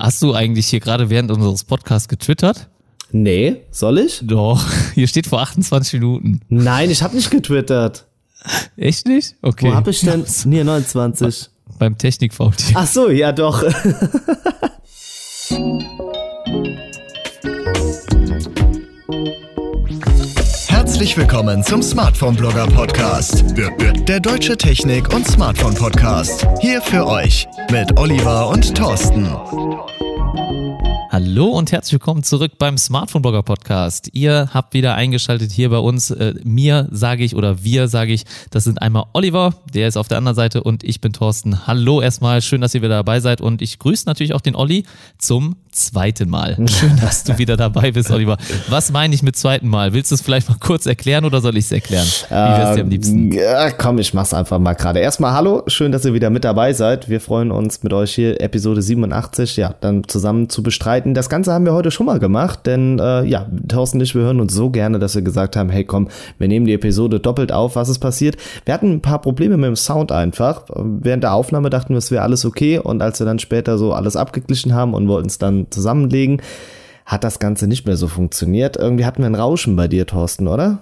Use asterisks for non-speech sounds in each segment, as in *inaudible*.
Hast du eigentlich hier gerade während unseres Podcasts getwittert? Nee, soll ich? Doch, *laughs* hier steht vor 28 Minuten. Nein, ich habe nicht getwittert. Echt nicht? Okay. Wo hab ich denn? *laughs* Nee, 29. Beim Technik-VT. Ach so, ja doch. *laughs* Herzlich willkommen zum Smartphone Blogger Podcast. Der deutsche Technik- und Smartphone Podcast. Hier für euch mit Oliver und Thorsten. Hallo und herzlich willkommen zurück beim Smartphone Blogger Podcast. Ihr habt wieder eingeschaltet hier bei uns. Äh, mir sage ich oder wir sage ich, das sind einmal Oliver, der ist auf der anderen Seite und ich bin Thorsten. Hallo erstmal, schön, dass ihr wieder dabei seid und ich grüße natürlich auch den Olli zum zweiten Mal. *laughs* Schön, dass du wieder dabei bist, *laughs* Oliver. Was meine ich mit zweiten Mal? Willst du es vielleicht mal kurz erklären oder soll ich es erklären? Wie wär's dir am liebsten? Ja, komm, ich mach's einfach mal gerade. Erstmal hallo, schön, dass ihr wieder mit dabei seid. Wir freuen uns mit euch hier Episode 87, ja, dann zusammen zu bestreiten. Das Ganze haben wir heute schon mal gemacht, denn äh, ja, Thorsten und ich, wir hören uns so gerne, dass wir gesagt haben, hey komm, wir nehmen die Episode doppelt auf, was ist passiert. Wir hatten ein paar Probleme mit dem Sound einfach. Während der Aufnahme dachten wir, es wäre alles okay und als wir dann später so alles abgeglichen haben und wollten es dann zusammenlegen, hat das Ganze nicht mehr so funktioniert. Irgendwie hatten wir ein Rauschen bei dir, Thorsten, oder?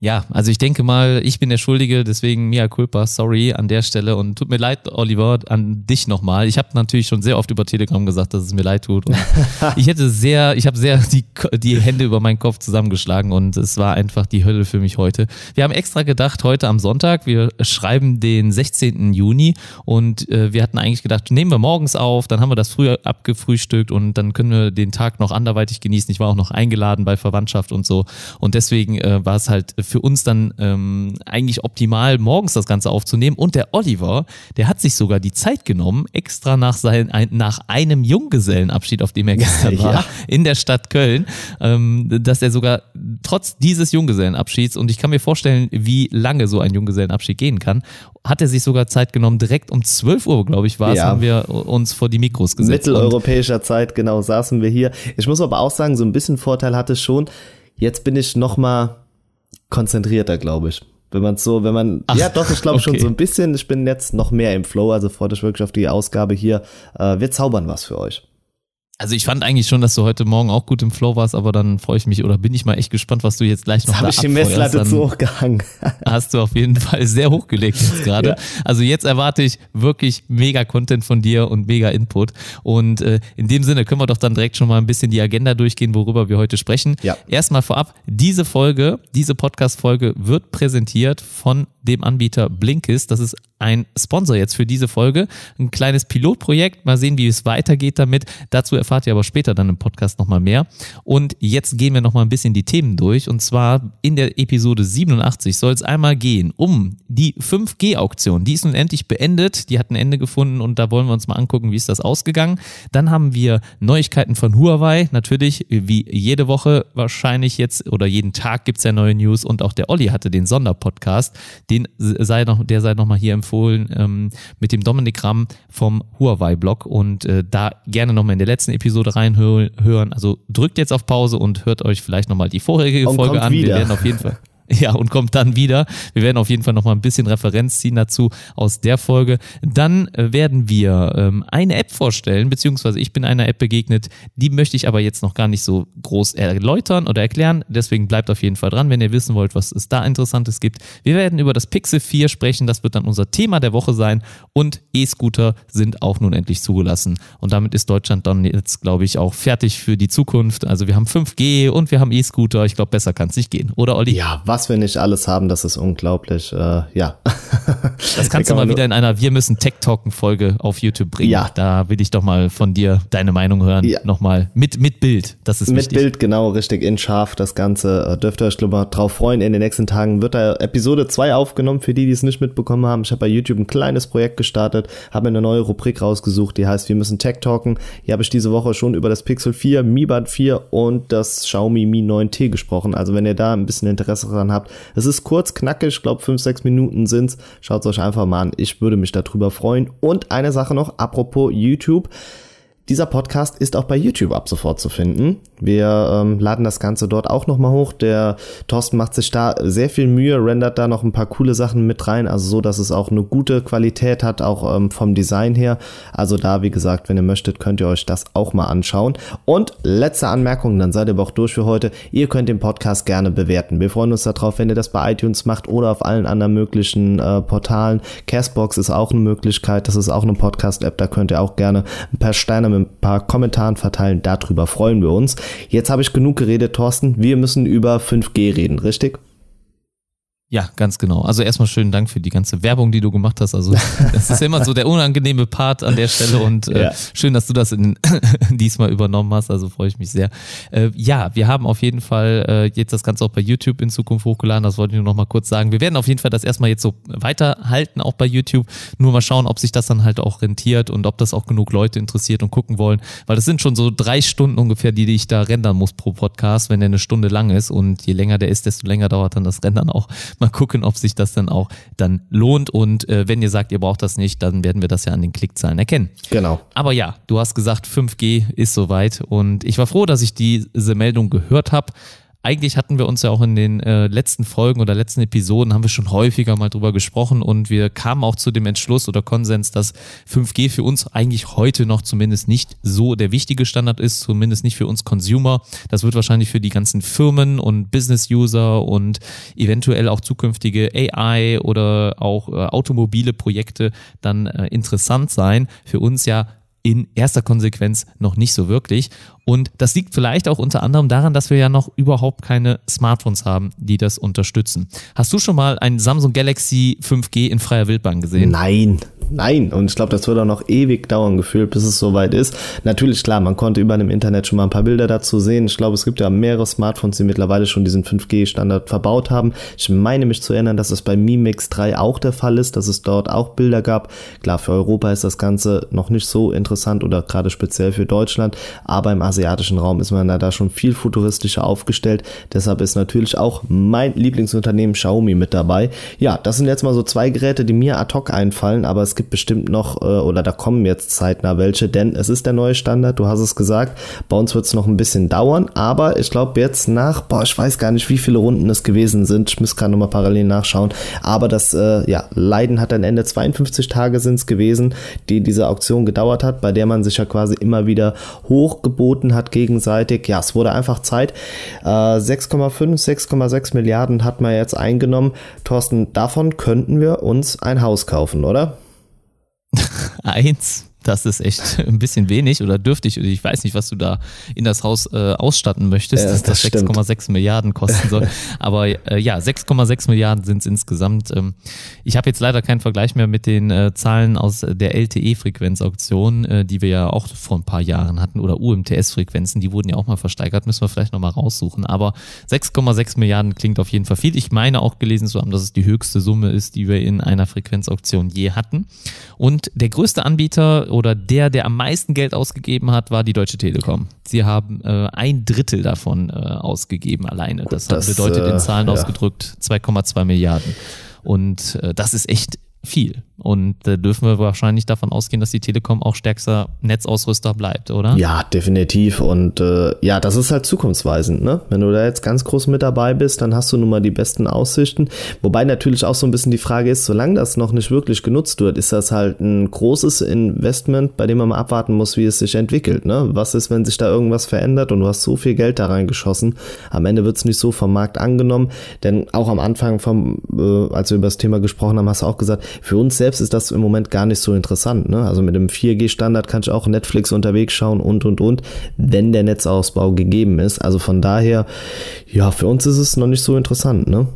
Ja, also ich denke mal, ich bin der Schuldige, deswegen Mia Culpa, sorry an der Stelle und tut mir leid, Oliver, an dich nochmal. Ich habe natürlich schon sehr oft über Telegram gesagt, dass es mir leid tut. Und *laughs* ich hätte sehr, ich habe sehr die, die Hände über meinen Kopf zusammengeschlagen und es war einfach die Hölle für mich heute. Wir haben extra gedacht, heute am Sonntag, wir schreiben den 16. Juni und äh, wir hatten eigentlich gedacht, nehmen wir morgens auf, dann haben wir das früher abgefrühstückt und dann können wir den Tag noch anderweitig genießen. Ich war auch noch eingeladen bei Verwandtschaft und so und deswegen äh, war es halt für uns dann ähm, eigentlich optimal, morgens das Ganze aufzunehmen. Und der Oliver, der hat sich sogar die Zeit genommen, extra nach, sein, ein, nach einem Junggesellenabschied, auf dem er *laughs* gestern war, ja. in der Stadt Köln, ähm, dass er sogar trotz dieses Junggesellenabschieds, und ich kann mir vorstellen, wie lange so ein Junggesellenabschied gehen kann, hat er sich sogar Zeit genommen, direkt um 12 Uhr, glaube ich, war es, ja. haben wir uns vor die Mikros gesetzt. Mitteleuropäischer Zeit, genau, saßen wir hier. Ich muss aber auch sagen, so ein bisschen Vorteil hatte schon, jetzt bin ich noch mal konzentrierter, glaube ich. Wenn man so, wenn man, Ach, ja doch, ich glaube okay. schon so ein bisschen, ich bin jetzt noch mehr im Flow, also freut euch wirklich auf die Ausgabe hier. Äh, wir zaubern was für euch. Also ich fand eigentlich schon, dass du heute Morgen auch gut im Flow warst, aber dann freue ich mich oder bin ich mal echt gespannt, was du jetzt gleich noch jetzt habe ich die Messlatte zu hoch gehangen. *laughs* hast du auf jeden Fall sehr hochgelegt jetzt gerade. Ja. Also jetzt erwarte ich wirklich mega Content von dir und mega Input. Und äh, in dem Sinne können wir doch dann direkt schon mal ein bisschen die Agenda durchgehen, worüber wir heute sprechen. Ja. Erstmal vorab, diese Folge, diese Podcast-Folge wird präsentiert von dem Anbieter Blinkist. Das ist ein Sponsor jetzt für diese Folge. Ein kleines Pilotprojekt. Mal sehen, wie es weitergeht damit. Dazu erfahrt ihr aber später dann im Podcast nochmal mehr. Und jetzt gehen wir nochmal ein bisschen die Themen durch. Und zwar in der Episode 87 soll es einmal gehen um die 5G-Auktion. Die ist nun endlich beendet. Die hat ein Ende gefunden und da wollen wir uns mal angucken, wie ist das ausgegangen. Dann haben wir Neuigkeiten von Huawei. Natürlich, wie jede Woche wahrscheinlich jetzt oder jeden Tag gibt es ja neue News. Und auch der Olli hatte den Sonderpodcast. Den sei noch, der sei nochmal hier empfohlen ähm, mit dem Dominik Ramm vom Huawei-Blog und äh, da gerne nochmal in der letzten Episode reinhören. Also drückt jetzt auf Pause und hört euch vielleicht nochmal die vorherige und Folge an. Wieder. Wir werden auf jeden Fall. *laughs* Ja, und kommt dann wieder. Wir werden auf jeden Fall nochmal ein bisschen Referenz ziehen dazu aus der Folge. Dann äh, werden wir ähm, eine App vorstellen, beziehungsweise ich bin einer App begegnet. Die möchte ich aber jetzt noch gar nicht so groß erläutern oder erklären. Deswegen bleibt auf jeden Fall dran, wenn ihr wissen wollt, was es da Interessantes gibt. Wir werden über das Pixel 4 sprechen. Das wird dann unser Thema der Woche sein. Und E-Scooter sind auch nun endlich zugelassen. Und damit ist Deutschland dann jetzt, glaube ich, auch fertig für die Zukunft. Also wir haben 5G und wir haben E-Scooter. Ich glaube, besser kann es nicht gehen. Oder Olli? Ja, was was wir nicht alles haben, das ist unglaublich. Äh, ja. *laughs* Das kannst du mal wieder in einer Wir müssen Tech Talken Folge auf YouTube bringen. Ja. Da will ich doch mal von dir deine Meinung hören. Ja. Nochmal mit, mit Bild. Das ist Mit wichtig. Bild, genau, richtig in scharf. Das Ganze äh, dürft ihr euch mal drauf freuen. In den nächsten Tagen wird da Episode 2 aufgenommen, für die, die es nicht mitbekommen haben. Ich habe bei YouTube ein kleines Projekt gestartet, habe eine neue Rubrik rausgesucht, die heißt Wir müssen Tech Talken. Hier habe ich diese Woche schon über das Pixel 4, Mi Band 4 und das Xiaomi Mi 9T gesprochen. Also wenn ihr da ein bisschen Interesse dran dran habt. Es ist kurz, knackig, ich glaube fünf, sechs Minuten sind's. Schaut euch einfach mal an. Ich würde mich darüber freuen. Und eine Sache noch, apropos YouTube. Dieser Podcast ist auch bei YouTube ab sofort zu finden. Wir ähm, laden das Ganze dort auch nochmal hoch. Der Thorsten macht sich da sehr viel Mühe, rendert da noch ein paar coole Sachen mit rein, also so, dass es auch eine gute Qualität hat, auch ähm, vom Design her. Also da, wie gesagt, wenn ihr möchtet, könnt ihr euch das auch mal anschauen. Und letzte Anmerkung, dann seid ihr aber auch durch für heute. Ihr könnt den Podcast gerne bewerten. Wir freuen uns darauf, wenn ihr das bei iTunes macht oder auf allen anderen möglichen äh, Portalen. Castbox ist auch eine Möglichkeit. Das ist auch eine Podcast-App. Da könnt ihr auch gerne ein paar Sterne mit ein paar Kommentaren verteilen. Darüber freuen wir uns. Jetzt habe ich genug geredet, Thorsten. Wir müssen über 5G reden, richtig? Ja, ganz genau. Also erstmal schönen Dank für die ganze Werbung, die du gemacht hast. Also *laughs* das ist immer so der unangenehme Part an der Stelle und äh, ja. schön, dass du das in, *laughs* diesmal übernommen hast. Also freue ich mich sehr. Äh, ja, wir haben auf jeden Fall äh, jetzt das Ganze auch bei YouTube in Zukunft hochgeladen. Das wollte ich nur noch mal kurz sagen. Wir werden auf jeden Fall das erstmal jetzt so weiterhalten, auch bei YouTube. Nur mal schauen, ob sich das dann halt auch rentiert und ob das auch genug Leute interessiert und gucken wollen. Weil das sind schon so drei Stunden ungefähr, die ich da rendern muss pro Podcast, wenn der eine Stunde lang ist. Und je länger der ist, desto länger dauert dann das Rendern auch mal gucken, ob sich das dann auch dann lohnt. Und äh, wenn ihr sagt, ihr braucht das nicht, dann werden wir das ja an den Klickzahlen erkennen. Genau. Aber ja, du hast gesagt, 5G ist soweit. Und ich war froh, dass ich diese Meldung gehört habe eigentlich hatten wir uns ja auch in den äh, letzten Folgen oder letzten Episoden haben wir schon häufiger mal drüber gesprochen und wir kamen auch zu dem Entschluss oder Konsens, dass 5G für uns eigentlich heute noch zumindest nicht so der wichtige Standard ist, zumindest nicht für uns Consumer. Das wird wahrscheinlich für die ganzen Firmen und Business-User und eventuell auch zukünftige AI oder auch äh, automobile Projekte dann äh, interessant sein. Für uns ja in erster Konsequenz noch nicht so wirklich. Und das liegt vielleicht auch unter anderem daran, dass wir ja noch überhaupt keine Smartphones haben, die das unterstützen. Hast du schon mal ein Samsung Galaxy 5G in freier Wildbahn gesehen? Nein, nein. Und ich glaube, das wird auch noch ewig dauern gefühlt, bis es soweit ist. Natürlich, klar, man konnte über dem Internet schon mal ein paar Bilder dazu sehen. Ich glaube, es gibt ja mehrere Smartphones, die mittlerweile schon diesen 5G-Standard verbaut haben. Ich meine mich zu erinnern, dass es bei Mi Mix 3 auch der Fall ist, dass es dort auch Bilder gab. Klar, für Europa ist das Ganze noch nicht so interessant oder gerade speziell für Deutschland, aber im asiatischen Raum ist man da schon viel futuristischer aufgestellt. Deshalb ist natürlich auch mein Lieblingsunternehmen Xiaomi mit dabei. Ja, das sind jetzt mal so zwei Geräte, die mir ad hoc einfallen, aber es gibt bestimmt noch, äh, oder da kommen jetzt zeitnah welche, denn es ist der neue Standard, du hast es gesagt. Bei uns wird es noch ein bisschen dauern, aber ich glaube jetzt nach, boah, ich weiß gar nicht, wie viele Runden es gewesen sind. Ich muss gerade nochmal parallel nachschauen. Aber das, äh, ja, Leiden hat ein Ende. 52 Tage sind es gewesen, die diese Auktion gedauert hat, bei der man sich ja quasi immer wieder hochgeboten hat gegenseitig. Ja, es wurde einfach Zeit. Äh, 6,5, 6,6 Milliarden hat man jetzt eingenommen. Thorsten, davon könnten wir uns ein Haus kaufen, oder? *laughs* Eins das ist echt *laughs* ein bisschen wenig oder dürftig. Ich weiß nicht, was du da in das Haus äh, ausstatten möchtest, ja, dass das, das 6,6 Milliarden kosten soll. *laughs* Aber äh, ja, 6,6 Milliarden sind es insgesamt. Ähm, ich habe jetzt leider keinen Vergleich mehr mit den äh, Zahlen aus der LTE-Frequenzauktion, äh, die wir ja auch vor ein paar Jahren hatten, oder UMTS-Frequenzen, die wurden ja auch mal versteigert, müssen wir vielleicht nochmal raussuchen. Aber 6,6 Milliarden klingt auf jeden Fall viel. Ich meine auch gelesen zu haben, dass es die höchste Summe ist, die wir in einer Frequenzauktion je hatten. Und der größte Anbieter oder der, der am meisten Geld ausgegeben hat, war die Deutsche Telekom. Sie haben äh, ein Drittel davon äh, ausgegeben alleine. Das, das bedeutet in äh, Zahlen ja. ausgedrückt 2,2 Milliarden. Und äh, das ist echt viel. Und da dürfen wir wahrscheinlich davon ausgehen, dass die Telekom auch stärkster Netzausrüster bleibt, oder? Ja, definitiv. Und äh, ja, das ist halt zukunftsweisend, ne? Wenn du da jetzt ganz groß mit dabei bist, dann hast du nun mal die besten Aussichten. Wobei natürlich auch so ein bisschen die Frage ist, solange das noch nicht wirklich genutzt wird, ist das halt ein großes Investment, bei dem man mal abwarten muss, wie es sich entwickelt. Ne? Was ist, wenn sich da irgendwas verändert und du hast so viel Geld da reingeschossen? Am Ende wird es nicht so vom Markt angenommen. Denn auch am Anfang, vom, äh, als wir über das Thema gesprochen haben, hast du auch gesagt, für uns selbst ist das im Moment gar nicht so interessant. Ne? Also mit dem 4G-Standard kann ich auch Netflix unterwegs schauen und und und, wenn der Netzausbau gegeben ist. Also von daher, ja, für uns ist es noch nicht so interessant. Ne?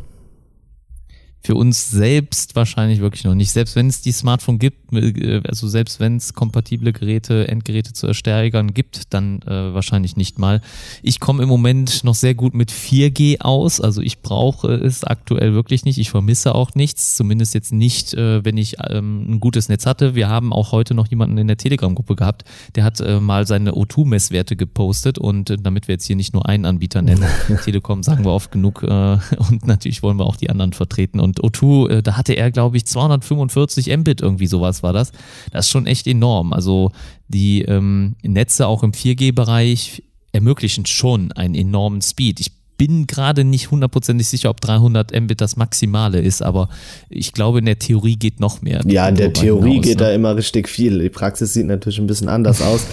Für uns selbst wahrscheinlich wirklich noch nicht. Selbst wenn es die Smartphone gibt, äh, also selbst wenn es kompatible Geräte, Endgeräte zu ersteigern gibt, dann äh, wahrscheinlich nicht mal. Ich komme im Moment noch sehr gut mit 4G aus, also ich brauche es aktuell wirklich nicht. Ich vermisse auch nichts, zumindest jetzt nicht, äh, wenn ich ähm, ein gutes Netz hatte. Wir haben auch heute noch jemanden in der Telegram-Gruppe gehabt, der hat äh, mal seine O2-Messwerte gepostet und äh, damit wir jetzt hier nicht nur einen Anbieter nennen, *laughs* Telekom sagen wir oft genug äh, und natürlich wollen wir auch die anderen vertreten und Und O2, äh, da hatte er, glaube ich, 245 Mbit, irgendwie sowas war das. Das ist schon echt enorm. Also die ähm, Netze auch im 4G-Bereich ermöglichen schon einen enormen Speed. Ich bin gerade nicht hundertprozentig sicher, ob 300 Mbit das Maximale ist, aber ich glaube, in der Theorie geht noch mehr. Ja, in der Theorie hinaus, geht ne? da immer richtig viel. Die Praxis sieht natürlich ein bisschen anders *laughs* aus.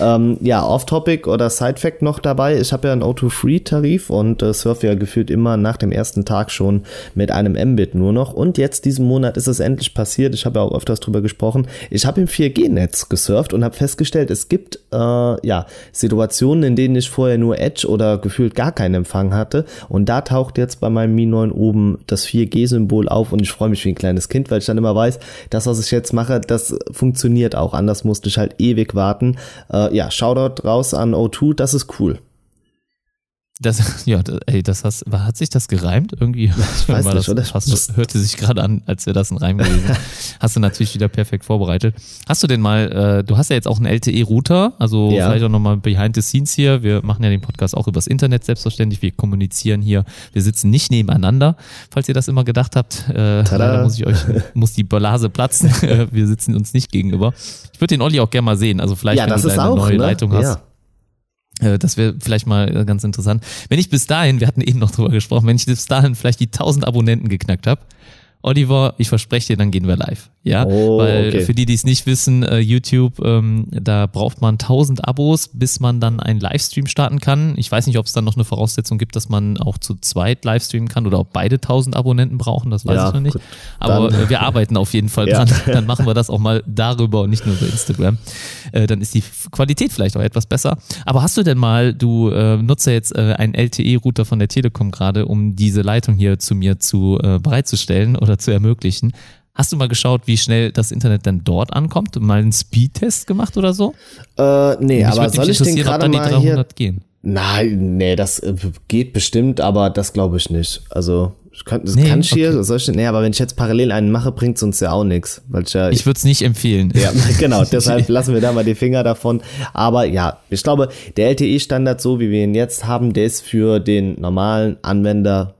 ähm, ja, Off-Topic oder Side-Fact noch dabei. Ich habe ja einen O2-Free-Tarif und äh, surfe ja gefühlt immer nach dem ersten Tag schon mit einem Mbit nur noch. Und jetzt diesen Monat ist es endlich passiert. Ich habe ja auch öfters drüber gesprochen. Ich habe im 4G-Netz gesurft und habe festgestellt, es gibt äh, ja Situationen, in denen ich vorher nur Edge oder gefühlt gar keinen Empfang hatte. Und da taucht jetzt bei meinem Mi 9 oben das 4G-Symbol auf und ich freue mich wie ein kleines Kind, weil ich dann immer weiß, das, was ich jetzt mache, das funktioniert auch. Anders musste ich halt ewig warten. Äh, ja, Shoutout raus an O2, das ist cool. Das, *laughs* ja, ey, das hast, hat sich das gereimt irgendwie? Ich *laughs* weiß nicht, das, oder? Das hörte sich gerade an, als wäre das ein Reim gewesen. *laughs* hast du natürlich wieder perfekt vorbereitet. Hast du denn mal, äh, du hast ja jetzt auch einen LTE-Router, also ja. vielleicht auch nochmal behind the scenes hier. Wir machen ja den Podcast auch übers Internet selbstverständlich. Wir kommunizieren hier. Wir sitzen nicht nebeneinander, falls ihr das immer gedacht habt. Äh, leider muss ich euch, muss die Blase platzen. wir sitzen uns nicht gegenüber. Ich würde den Olli auch gerne mal sehen. Also vielleicht, ja, wenn du eine neue ne? Leitung hast. Ja äh, das wäre vielleicht mal äh, ganz interessant. Wenn ich bis dahin, wir hatten eben noch drüber gesprochen, wenn ich bis dahin vielleicht die 1000 Abonnenten geknackt habe, Oliver, ich verspreche dir, dann gehen wir live. Ja, oh, weil okay. für die, die es nicht wissen, äh, YouTube, ähm, da braucht man 1000 Abos, bis man dann einen Livestream starten kann. Ich weiß nicht, ob es dann noch eine Voraussetzung gibt, dass man auch zu zweit Livestreamen kann oder ob beide 1000 Abonnenten brauchen, das weiß ja, ich noch nicht. Gut. Aber äh, wir arbeiten auf jeden Fall *laughs* dran. Ja. Dann machen wir das auch mal darüber und nicht nur über Instagram. Äh, dann ist die Qualität vielleicht auch etwas besser. Aber hast du denn mal, du äh, nutzt ja jetzt äh, einen LTE-Router von der Telekom gerade, um diese Leitung hier zu mir zu äh, bereitzustellen oder zu ermöglichen. Hast du mal geschaut, wie schnell das Internet denn dort ankommt? Mal einen Speedtest gemacht oder so? Äh, nee, aber soll ich den gerade mal hier gehen? Nein, nee, das äh, geht bestimmt, aber das glaube ich nicht. Also ich kann, das nee, kann ich hier, okay. soll ich, nee, aber wenn ich jetzt parallel einen mache, bringt es uns ja auch nichts. ich ja, ich würde es nicht empfehlen. Ja, *laughs* *laughs* genau, deshalb lassen wir da mal die Finger davon. Aber ja, ich glaube, der LTE-Standard, so wie wir ihn jetzt haben, der ist für den normalen Anwender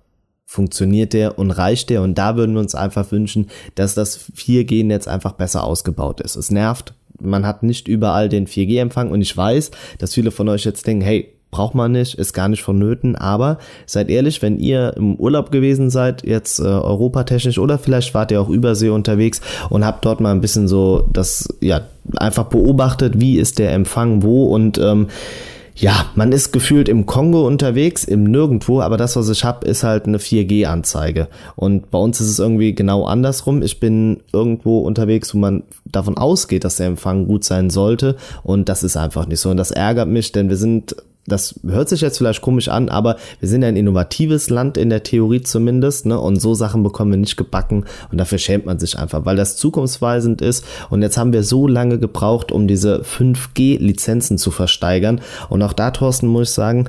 funktioniert der und reicht der? Und da würden wir uns einfach wünschen, dass das 4G-Netz einfach besser ausgebaut ist. Es nervt, man hat nicht überall den 4G-Empfang und ich weiß, dass viele von euch jetzt denken, hey, braucht man nicht, ist gar nicht vonnöten, aber seid ehrlich, wenn ihr im Urlaub gewesen seid, jetzt äh, europatechnisch oder vielleicht wart ihr auch übersee unterwegs und habt dort mal ein bisschen so das, ja, einfach beobachtet, wie ist der Empfang wo und ähm, ja, man ist gefühlt im Kongo unterwegs, im Nirgendwo, aber das, was ich habe, ist halt eine 4G-Anzeige. Und bei uns ist es irgendwie genau andersrum. Ich bin irgendwo unterwegs, wo man davon ausgeht, dass der Empfang gut sein sollte. Und das ist einfach nicht so. Und das ärgert mich, denn wir sind das hört sich jetzt vielleicht komisch an, aber wir sind ein innovatives Land in der Theorie zumindest, ne? Und so Sachen bekommen wir nicht gebacken und dafür schämt man sich einfach, weil das zukunftsweisend ist. Und jetzt haben wir so lange gebraucht, um diese 5G-Lizenzen zu versteigern. Und auch da, Thorsten, muss ich sagen,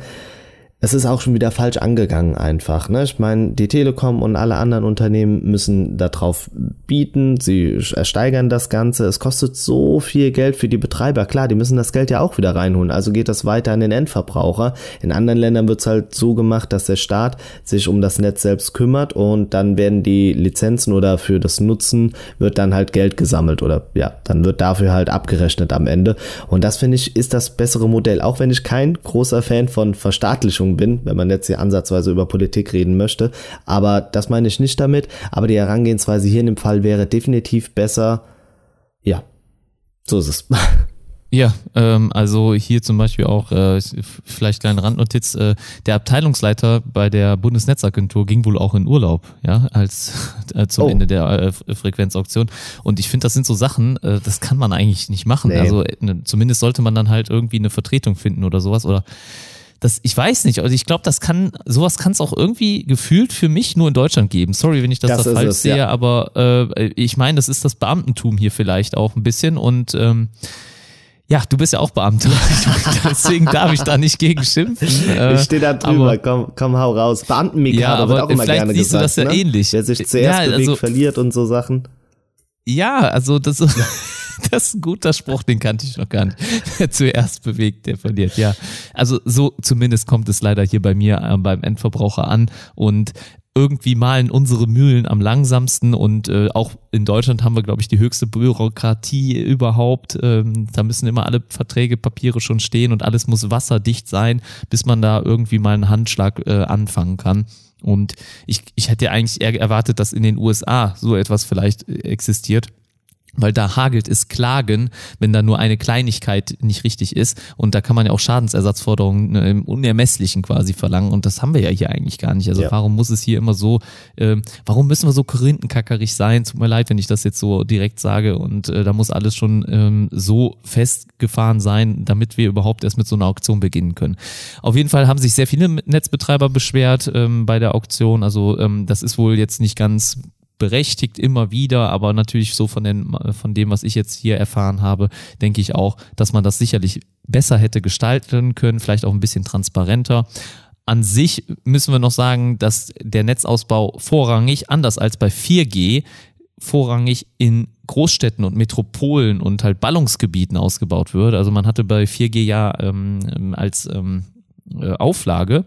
es ist auch schon wieder falsch angegangen einfach. Ne? Ich meine, die Telekom und alle anderen Unternehmen müssen darauf bieten, sie ersteigern das Ganze. Es kostet so viel Geld für die Betreiber. Klar, die müssen das Geld ja auch wieder reinholen. Also geht das weiter an den Endverbraucher. In anderen Ländern wird es halt so gemacht, dass der Staat sich um das Netz selbst kümmert und dann werden die Lizenzen oder für das Nutzen wird dann halt Geld gesammelt oder ja, dann wird dafür halt abgerechnet am Ende. Und das finde ich ist das bessere Modell. Auch wenn ich kein großer Fan von Verstaatlichung Richtung bin, wenn man jetzt hier ansatzweise über Politik reden möchte. Aber das meine ich nicht damit. Aber die Herangehensweise hier in dem Fall wäre definitiv besser. Ja, so ist es. *laughs* Ja, ähm, also hier zum Beispiel auch, äh, vielleicht kleine Randnotiz, äh, der Abteilungsleiter bei der Bundesnetzagentur ging wohl auch in Urlaub, ja, als *laughs* äh, zum oh. Ende der äh, Frequenzauktion. Und ich finde, das sind so Sachen, äh, das kann man eigentlich nicht machen. Nee. Also ne, zumindest sollte man dann halt irgendwie eine Vertretung finden oder sowas. Oder das, ich weiß nicht, also ich glaube, das kann, sowas kann es auch irgendwie gefühlt für mich nur in Deutschland geben. Sorry, wenn ich das, das da falsch es, sehe, ja. aber äh, ich meine, das ist das Beamtentum hier vielleicht auch ein bisschen und ähm, ja, du bist ja auch Beamter, *laughs* deswegen darf ich da nicht gegen schimpfen. Äh, ich stehe da drüber, aber, komm, komm, hau raus. Beamtenmikado ja, aber wird auch immer gerne siehst gesagt. du das ja ne? ähnlich. Wer sich zuerst ja, bewegt, also, verliert und so Sachen. Ja, also das *laughs* *laughs* das ist ein guter Spruch, den kannte ich noch gar nicht. *laughs* Wer zuerst bewegt, der verliert. Ja, also so zumindest kommt es leider hier bei mir äh, beim Endverbraucher an. Und irgendwie malen unsere Mühlen am langsamsten und äh, auch in Deutschland haben wir, glaube ich, die höchste Bürokratie überhaupt. Ähm, da müssen immer alle Verträge, Papiere schon stehen und alles muss wasserdicht sein, bis man da irgendwie mal einen Handschlag äh, anfangen kann. Und ich, ich hätte eigentlich eher erwartet, dass in den USA so etwas vielleicht äh, existiert weil da hagelt es Klagen, wenn da nur eine Kleinigkeit nicht richtig ist. Und da kann man ja auch Schadensersatzforderungen äh, im Unermesslichen quasi verlangen. Und das haben wir ja hier eigentlich gar nicht. Also ja. warum muss es hier immer so, äh, warum müssen wir so korinthenkackerig sein? Tut mir leid, wenn ich das jetzt so direkt sage. Und äh, da muss alles schon ähm, so festgefahren sein, damit wir überhaupt erst mit so einer Auktion beginnen können. Auf jeden Fall haben sich sehr viele Netzbetreiber beschwert ähm, bei der Auktion. Also ähm, das ist wohl jetzt nicht ganz berechtigt immer wieder, aber natürlich so von, den, von dem, was ich jetzt hier erfahren habe, denke ich auch, dass man das sicherlich besser hätte gestalten können, vielleicht auch ein bisschen transparenter. An sich müssen wir noch sagen, dass der Netzausbau vorrangig, anders als bei 4G, vorrangig in Großstädten und Metropolen und halt Ballungsgebieten ausgebaut wird. Also man hatte bei 4G ja ähm, als ähm, äh, Auflage,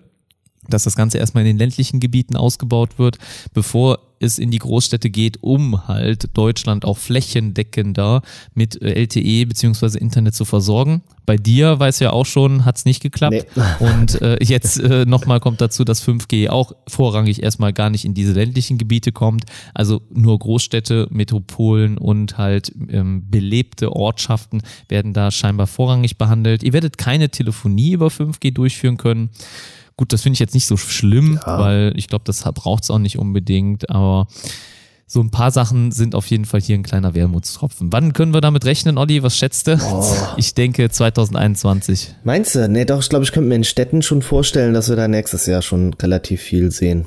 dass das Ganze erstmal in den ländlichen Gebieten ausgebaut wird, bevor es in die Großstädte geht, um halt Deutschland auch flächendeckender mit äh, LTE beziehungsweise Internet zu versorgen. Bei dir, weiß ja auch schon, hat es nicht geklappt. Nee. Und äh, jetzt äh, nochmal kommt dazu, dass 5G auch vorrangig erstmal gar nicht in diese ländlichen Gebiete kommt. Also nur Großstädte, Metropolen und halt ähm, belebte Ortschaften werden da scheinbar vorrangig behandelt. Ihr werdet keine Telefonie über 5G durchführen können. Gut, das finde ich jetzt nicht so schlimm, ja. weil ich glaube, das braucht es auch nicht unbedingt, aber so ein paar Sachen sind auf jeden Fall hier ein kleiner Wermutstropfen. Wann können wir damit rechnen, Olli? Was schätzt du? Oh. Ich denke 2021. Meinst du? Nee, doch, ich glaube, ich könnte mir in Städten schon vorstellen, dass wir da nächstes Jahr schon relativ viel sehen.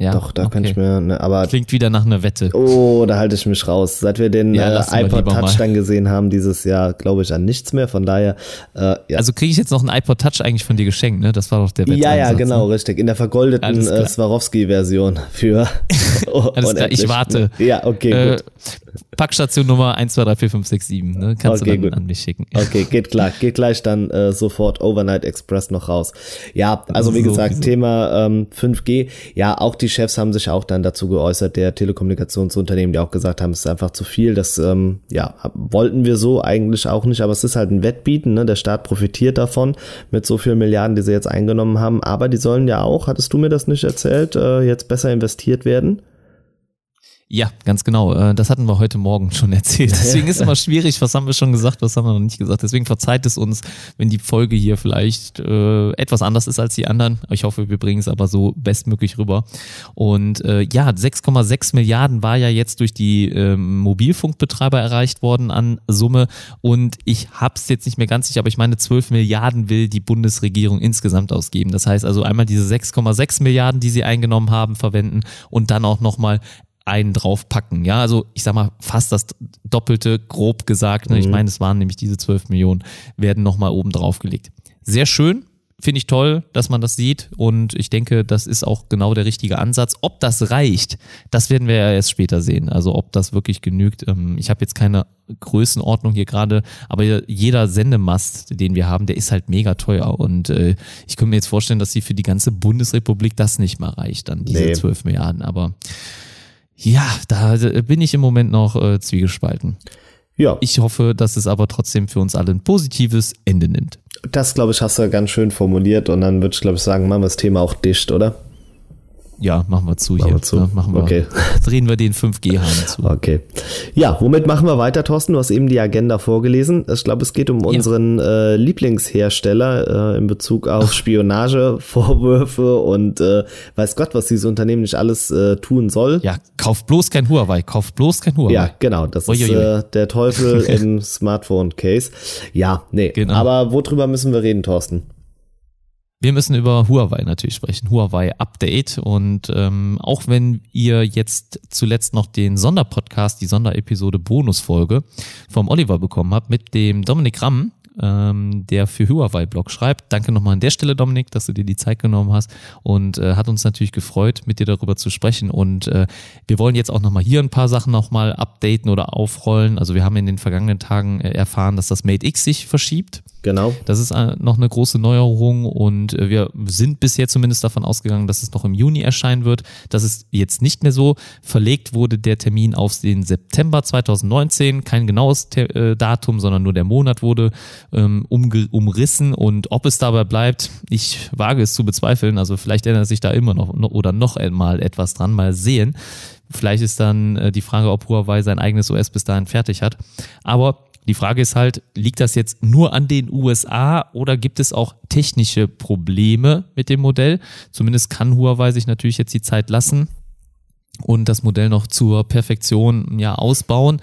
Ja, Doch, da okay. kann ich mir, ne, aber. Klingt wieder nach einer Wette. Oh, da halte ich mich raus. Seit wir den ja, äh, iPod Touch dann gesehen haben dieses Jahr, glaube ich an nichts mehr. Von daher, äh, ja. Also kriege ich jetzt noch einen iPod Touch eigentlich von dir geschenkt, ne? Das war doch der Wette. Ja, ja, genau, ne? richtig. In der vergoldeten äh, Swarovski-Version für. oh, *laughs* Alles klar, ich warte. Ja, okay, äh, gut. Packstation Nummer 1, 2, 3, 4, 5, 6, 7, ne? Kannst okay, du dann gut. an mich schicken. Okay, geht klar. Geht gleich dann äh, sofort Overnight Express noch raus. Ja, also wie so, gesagt, so. Thema ähm, 5G. Ja, auch die Chefs haben sich auch dann dazu geäußert, der Telekommunikationsunternehmen, die auch gesagt haben, es ist einfach zu viel. Das ähm, ja, wollten wir so eigentlich auch nicht, aber es ist halt ein Wettbieten. Ne? Der Staat profitiert davon mit so vielen Milliarden, die sie jetzt eingenommen haben. Aber die sollen ja auch, hattest du mir das nicht erzählt, äh, jetzt besser investiert werden? Ja, ganz genau. Äh, das hatten wir heute Morgen *laughs* schon erzählt. Deswegen ist immer schwierig, was haben wir schon gesagt, was haben wir noch nicht gesagt. Deswegen verzeiht es uns, wenn die Folge hier vielleicht äh, etwas anders ist als die anderen. Ich hoffe, wir bringen es aber so bestmöglich rüber. Und äh, ja, 6,6 Milliarden war ja jetzt durch die ähm, Mobilfunkbetreiber erreicht worden an Summe. Und ich habe es jetzt nicht mehr ganz sicher, aber ich meine, 12 Milliarden will die Bundesregierung insgesamt ausgeben. Das heißt also einmal diese 6,6 Milliarden, die sie eingenommen haben, verwenden und dann auch nochmal einen draufpacken. Ja, also ich sag mal fast das Doppelte, grob gesagt. Ne? Mhm. Ich meine, es waren nämlich diese 12 Millionen, werden nochmal oben draufgelegt. Sehr schön, finde ich toll, dass man das sieht und ich denke, das ist auch genau der richtige Ansatz. Ob das reicht, das werden wir ja erst später sehen. Also ob das wirklich genügt. Ähm, ich habe jetzt keine Größenordnung hier gerade, aber jeder Sendemast, den wir haben, der ist halt mega teuer und äh, ich könnte mir jetzt vorstellen, dass sie für die ganze Bundesrepublik das nicht mal reicht, dann diese nee. 12 Milliarden. Aber ja, da bin ich im Moment noch äh, zwiegespalten. Ja. Ich hoffe, dass es aber trotzdem für uns alle ein positives Ende nimmt. Das, glaube ich, hast du ganz schön formuliert und dann würde ich, glaube ich, sagen, machen wir das Thema auch dicht, oder? Ja, machen wir zu machen hier. Wir zu. Ja, machen wir. Okay. *laughs* Drehen wir den 5G-Hahn zu. Okay. Ja, womit machen wir weiter, Thorsten? Du hast eben die Agenda vorgelesen. Ich glaube, es geht um ja. unseren äh, Lieblingshersteller äh, in Bezug auf Spionage, Vorwürfe und äh, weiß Gott, was dieses Unternehmen nicht alles äh, tun soll. Ja, kauf bloß kein Huawei, kauf bloß kein Huawei. Ja, genau. Das Uiuiui. ist äh, der Teufel *laughs* im Smartphone-Case. Ja, nee. Genau. Aber worüber müssen wir reden, Thorsten? Wir müssen über Huawei natürlich sprechen, Huawei Update. Und ähm, auch wenn ihr jetzt zuletzt noch den Sonderpodcast, die Sonderepisode Bonusfolge vom Oliver bekommen habt mit dem Dominik Ramm, ähm, der für Huawei-Blog schreibt. Danke nochmal an der Stelle, Dominik, dass du dir die Zeit genommen hast und äh, hat uns natürlich gefreut, mit dir darüber zu sprechen. Und äh, wir wollen jetzt auch nochmal hier ein paar Sachen nochmal updaten oder aufrollen. Also wir haben in den vergangenen Tagen äh, erfahren, dass das Mate X sich verschiebt. Genau. Das ist äh, noch eine große Neuerung und äh, wir sind bisher zumindest davon ausgegangen, dass es noch im Juni erscheinen wird. Das ist jetzt nicht mehr so. Verlegt wurde der Termin auf den September 2019. Kein genaues äh, Datum, sondern nur der Monat wurde ähm, umrissen und ob es dabei bleibt, ich wage es zu bezweifeln. Also vielleicht ändert sich da immer noch oder noch einmal etwas dran. Mal sehen. Vielleicht ist dann die Frage, ob Huawei sein eigenes OS bis dahin fertig hat. Aber die Frage ist halt, liegt das jetzt nur an den USA oder gibt es auch technische Probleme mit dem Modell? Zumindest kann Huawei sich natürlich jetzt die Zeit lassen und das Modell noch zur Perfektion ja ausbauen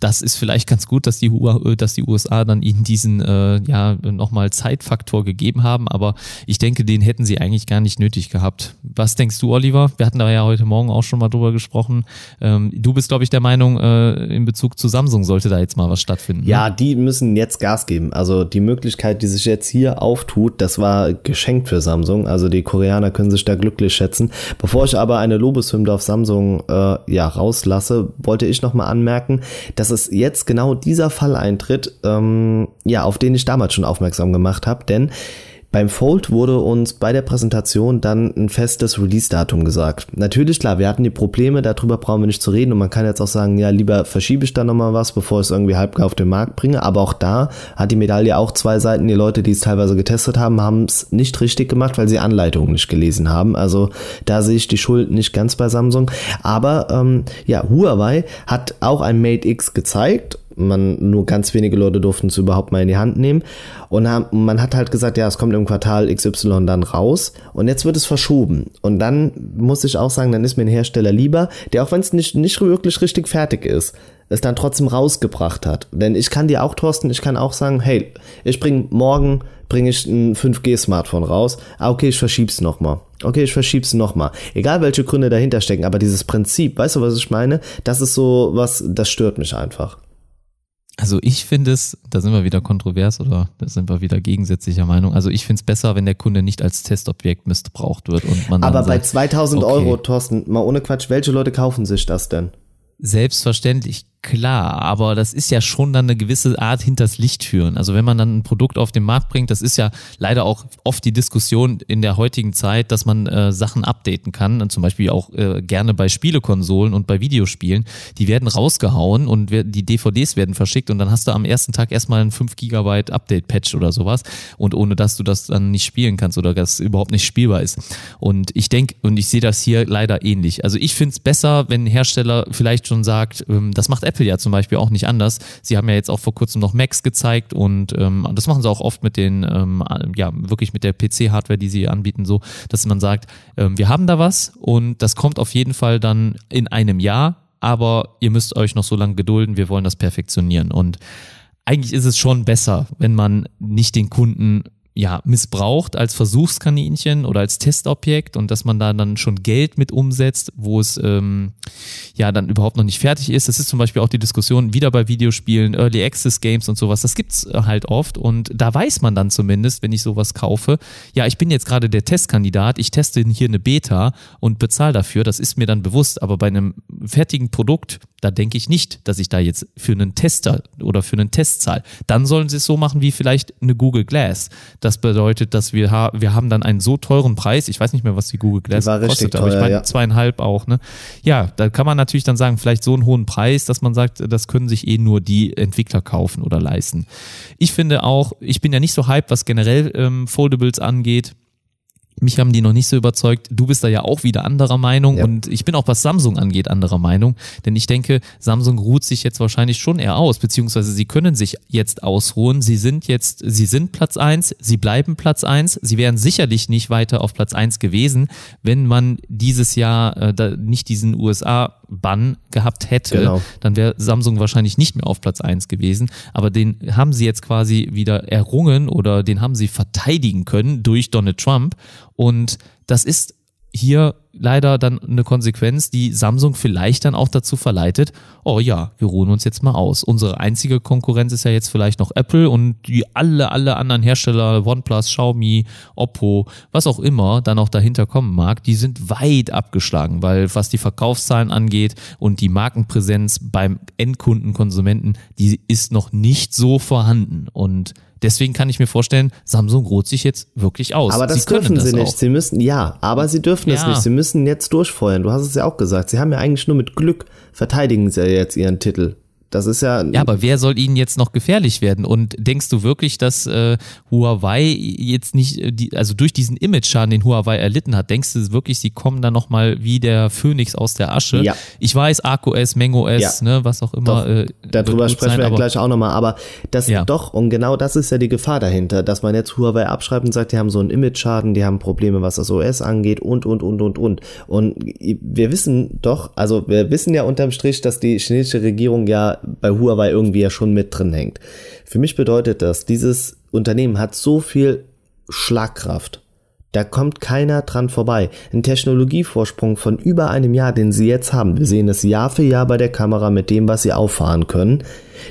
das ist vielleicht ganz gut, dass die, äh, dass die USA dann ihnen diesen äh, ja nochmal Zeitfaktor gegeben haben, aber ich denke, den hätten sie eigentlich gar nicht nötig gehabt. Was denkst du, Oliver? Wir hatten da ja heute Morgen auch schon mal drüber gesprochen. Ähm, du bist, glaube ich, der Meinung, äh, in Bezug zu Samsung sollte da jetzt mal was stattfinden. Ja, ne? die müssen jetzt Gas geben. Also die Möglichkeit, die sich jetzt hier auftut, das war geschenkt für Samsung. Also die Koreaner können sich da glücklich schätzen. Bevor ich aber eine Lobeshymne auf Samsung äh, ja rauslasse, wollte ich noch mal anmerken, dass dass es jetzt genau dieser Fall eintritt, ähm, ja, auf den ich damals schon aufmerksam gemacht habe, denn beim Fold wurde uns bei der Präsentation dann ein festes Release-Datum gesagt. Natürlich, klar, wir hatten die Probleme, darüber brauchen wir nicht zu reden und man kann jetzt auch sagen, ja, lieber verschiebe ich da nochmal was, bevor ich es irgendwie halb auf den Markt bringe. Aber auch da hat die Medaille auch zwei Seiten. Die Leute, die es teilweise getestet haben, haben es nicht richtig gemacht, weil sie Anleitungen nicht gelesen haben. Also da sehe ich die Schuld nicht ganz bei Samsung. Aber ähm, ja, Huawei hat auch ein Mate X gezeigt man nur ganz wenige Leute durften es überhaupt mal in die Hand nehmen. Und man hat halt gesagt, ja, es kommt im Quartal XY dann raus. Und jetzt wird es verschoben. Und dann muss ich auch sagen, dann ist mir ein Hersteller lieber, der auch wenn es nicht, nicht wirklich richtig fertig ist, es dann trotzdem rausgebracht hat. Denn ich kann dir auch, Thorsten, ich kann auch sagen, hey, ich bringe morgen bringe ich ein 5G-Smartphone raus. Ah, okay, ich verschieb's nochmal. Okay, ich verschieb's nochmal. Egal welche Gründe dahinter stecken, aber dieses Prinzip, weißt du, was ich meine? Das ist so was, das stört mich einfach. Also ich finde es, da sind wir wieder kontrovers oder da sind wir wieder gegensätzlicher Meinung. Also ich finde es besser, wenn der Kunde nicht als Testobjekt missbraucht wird und man Aber bei 2000 okay, Euro, Thorsten, mal ohne Quatsch, welche Leute kaufen sich das denn? Selbstverständlich Klar, aber das ist ja schon dann eine gewisse Art hinters Licht führen. Also wenn man dann ein Produkt auf den Markt bringt, das ist ja leider auch oft die Diskussion in der heutigen Zeit, dass man äh, Sachen updaten kann. Und zum Beispiel auch äh, gerne bei Spielekonsolen und bei Videospielen. Die werden rausgehauen und die DVDs werden verschickt und dann hast du am ersten Tag erstmal ein 5 Gigabyte Update-Patch oder sowas. Und ohne dass du das dann nicht spielen kannst oder das überhaupt nicht spielbar ist. Und ich denke, und ich sehe das hier leider ähnlich. Also ich finde es besser, wenn ein Hersteller vielleicht schon sagt, ähm, das macht Apple ja zum Beispiel auch nicht anders. Sie haben ja jetzt auch vor kurzem noch Macs gezeigt und ähm, das machen sie auch oft mit den, ähm, ja, wirklich mit der PC-Hardware, die sie anbieten, so, dass man sagt, ähm, wir haben da was und das kommt auf jeden Fall dann in einem Jahr, aber ihr müsst euch noch so lange gedulden, wir wollen das perfektionieren und eigentlich ist es schon besser, wenn man nicht den Kunden ja, missbraucht als Versuchskaninchen oder als Testobjekt und dass man da dann schon Geld mit umsetzt, wo es ähm, ja dann überhaupt noch nicht fertig ist. Das ist zum Beispiel auch die Diskussion wieder bei Videospielen, Early Access Games und sowas. Das gibt's halt oft und da weiß man dann zumindest, wenn ich sowas kaufe, ja, ich bin jetzt gerade der Testkandidat, ich teste hier eine Beta und bezahle dafür. Das ist mir dann bewusst, aber bei einem fertigen Produkt, da denke ich nicht, dass ich da jetzt für einen Tester oder für einen Test zahle. Dann sollen sie es so machen wie vielleicht eine Google Glass das bedeutet, dass wir, ha wir haben dann einen so teuren Preis, ich weiß nicht mehr, was die Google Glass die kostet, teuer, aber ich meine ja. zweieinhalb auch. Ne? Ja, da kann man natürlich dann sagen, vielleicht so einen hohen Preis, dass man sagt, das können sich eh nur die Entwickler kaufen oder leisten. Ich finde auch, ich bin ja nicht so hype, was generell ähm, Foldables angeht. Mich haben die noch nicht so überzeugt. Du bist da ja auch wieder anderer Meinung ja. und ich bin auch was Samsung angeht anderer Meinung, denn ich denke, Samsung ruht sich jetzt wahrscheinlich schon eher aus, beziehungsweise sie können sich jetzt ausruhen. Sie sind jetzt, sie sind Platz eins, sie bleiben Platz eins. Sie wären sicherlich nicht weiter auf Platz eins gewesen, wenn man dieses Jahr äh, da nicht diesen USA Bann gehabt hätte, genau. dann wäre Samsung wahrscheinlich nicht mehr auf Platz eins gewesen. Aber den haben sie jetzt quasi wieder errungen oder den haben sie verteidigen können durch Donald Trump. Und das ist hier leider dann eine Konsequenz, die Samsung vielleicht dann auch dazu verleitet, oh ja, wir ruhen uns jetzt mal aus. Unsere einzige Konkurrenz ist ja jetzt vielleicht noch Apple und die alle, alle anderen Hersteller, OnePlus, Xiaomi, Oppo, was auch immer dann auch dahinter kommen mag, die sind weit abgeschlagen, weil was die Verkaufszahlen angeht und die Markenpräsenz beim Endkunden, Konsumenten, die ist noch nicht so vorhanden und Deswegen kann ich mir vorstellen, Samsung ruht sich jetzt wirklich aus. Aber das sie dürfen das sie nicht. Auch. Sie müssen, ja, aber sie dürfen es Ja. nicht. Sie müssen jetzt durchfeuern. Du hast es ja auch gesagt. Sie haben ja eigentlich nur mit Glück verteidigen sie ja jetzt ihren Titel. Das ist ja. Ja, aber wer soll ihnen jetzt noch gefährlich werden? Und denkst du wirklich, dass äh, Huawei jetzt nicht, äh, die, also durch diesen Image-Schaden, den Huawei erlitten hat, denkst du wirklich, sie kommen dann nochmal wie der Phönix aus der Asche? Ja. Ich weiß, ArcOS, MengOS, Ja. ne, was auch immer. Doch, äh, Darüber sprechen sein, wir ja gleich auch nochmal. Aber das Ja. doch, und genau das ist ja die Gefahr dahinter, dass man jetzt Huawei abschreibt und sagt, die haben so einen Image-Schaden, die haben Probleme, was das OS angeht und, und, und, und, und. Und wir wissen doch, also wir wissen ja unterm Strich, dass die chinesische Regierung ja bei Huawei irgendwie ja schon mit drin hängt. Für mich bedeutet das, dieses Unternehmen hat so viel Schlagkraft. Da kommt keiner dran vorbei. Ein Technologievorsprung von über einem Jahr, den sie jetzt haben. Wir sehen es Jahr für Jahr bei der Kamera mit dem, was sie auffahren können.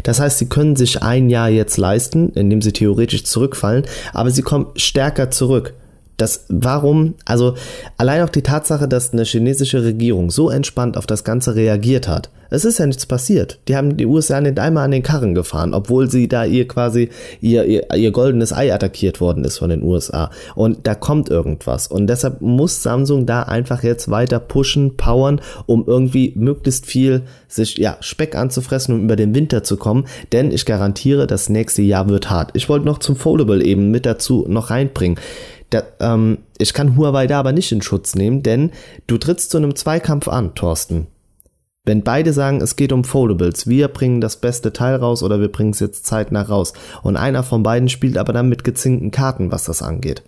Das heißt, sie können sich ein Jahr jetzt leisten, indem sie theoretisch zurückfallen, aber sie kommen stärker zurück. Das, warum, also allein auch die Tatsache, dass eine chinesische Regierung so entspannt auf das Ganze reagiert hat. Es ist ja nichts passiert. Die haben die USA nicht einmal an den Karren gefahren, obwohl sie da ihr quasi, ihr, ihr, ihr goldenes Ei attackiert worden ist von den USA. Und da kommt irgendwas. Und deshalb muss Samsung da einfach jetzt weiter pushen, powern, um irgendwie möglichst viel sich, ja, Speck anzufressen, um über den Winter zu kommen. Denn ich garantiere, das nächste Jahr wird hart. Ich wollte noch zum Foldable eben mit dazu noch reinbringen. Da, ähm, ich kann Huawei da aber nicht in Schutz nehmen, denn du trittst zu einem Zweikampf an, Thorsten. Wenn beide sagen, es geht um Foldables, wir bringen das beste Teil raus oder wir bringen es jetzt zeitnah raus. Und einer von beiden spielt aber dann mit gezinkten Karten, was das angeht.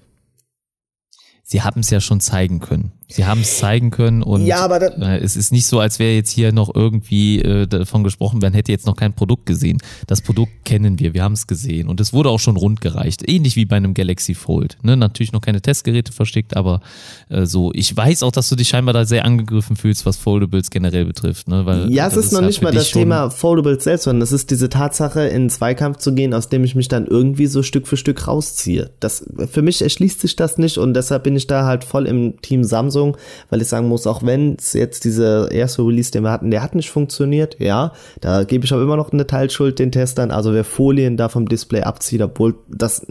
Sie haben es ja schon zeigen können. Sie haben es zeigen können und Ja, aber da- äh, es ist nicht so, als wäre jetzt hier noch irgendwie äh, davon gesprochen, man hätte jetzt noch kein Produkt gesehen. Das Produkt kennen wir, wir haben es gesehen und es wurde auch schon rundgereicht, ähnlich wie bei einem Galaxy Fold. Ne? Natürlich noch keine Testgeräte versteckt, aber äh, so. Ich weiß auch, dass du dich scheinbar da sehr angegriffen fühlst, was Foldables generell betrifft. Ne? Weil Ja, es das ist noch ja nicht mal das Thema Foldables selbst, sondern es ist diese Tatsache, in Zweikampf zu gehen, aus dem ich mich dann irgendwie so Stück für Stück rausziehe. Das, für mich erschließt sich das nicht und deshalb bin ich da halt voll im Team Samsung, weil ich sagen muss, auch wenn es jetzt diese erste Release, den wir hatten, der hat nicht funktioniert, ja, da gebe ich aber immer noch eine Teilschuld den Testern, also wer Folien da vom Display abzieht, obwohl das,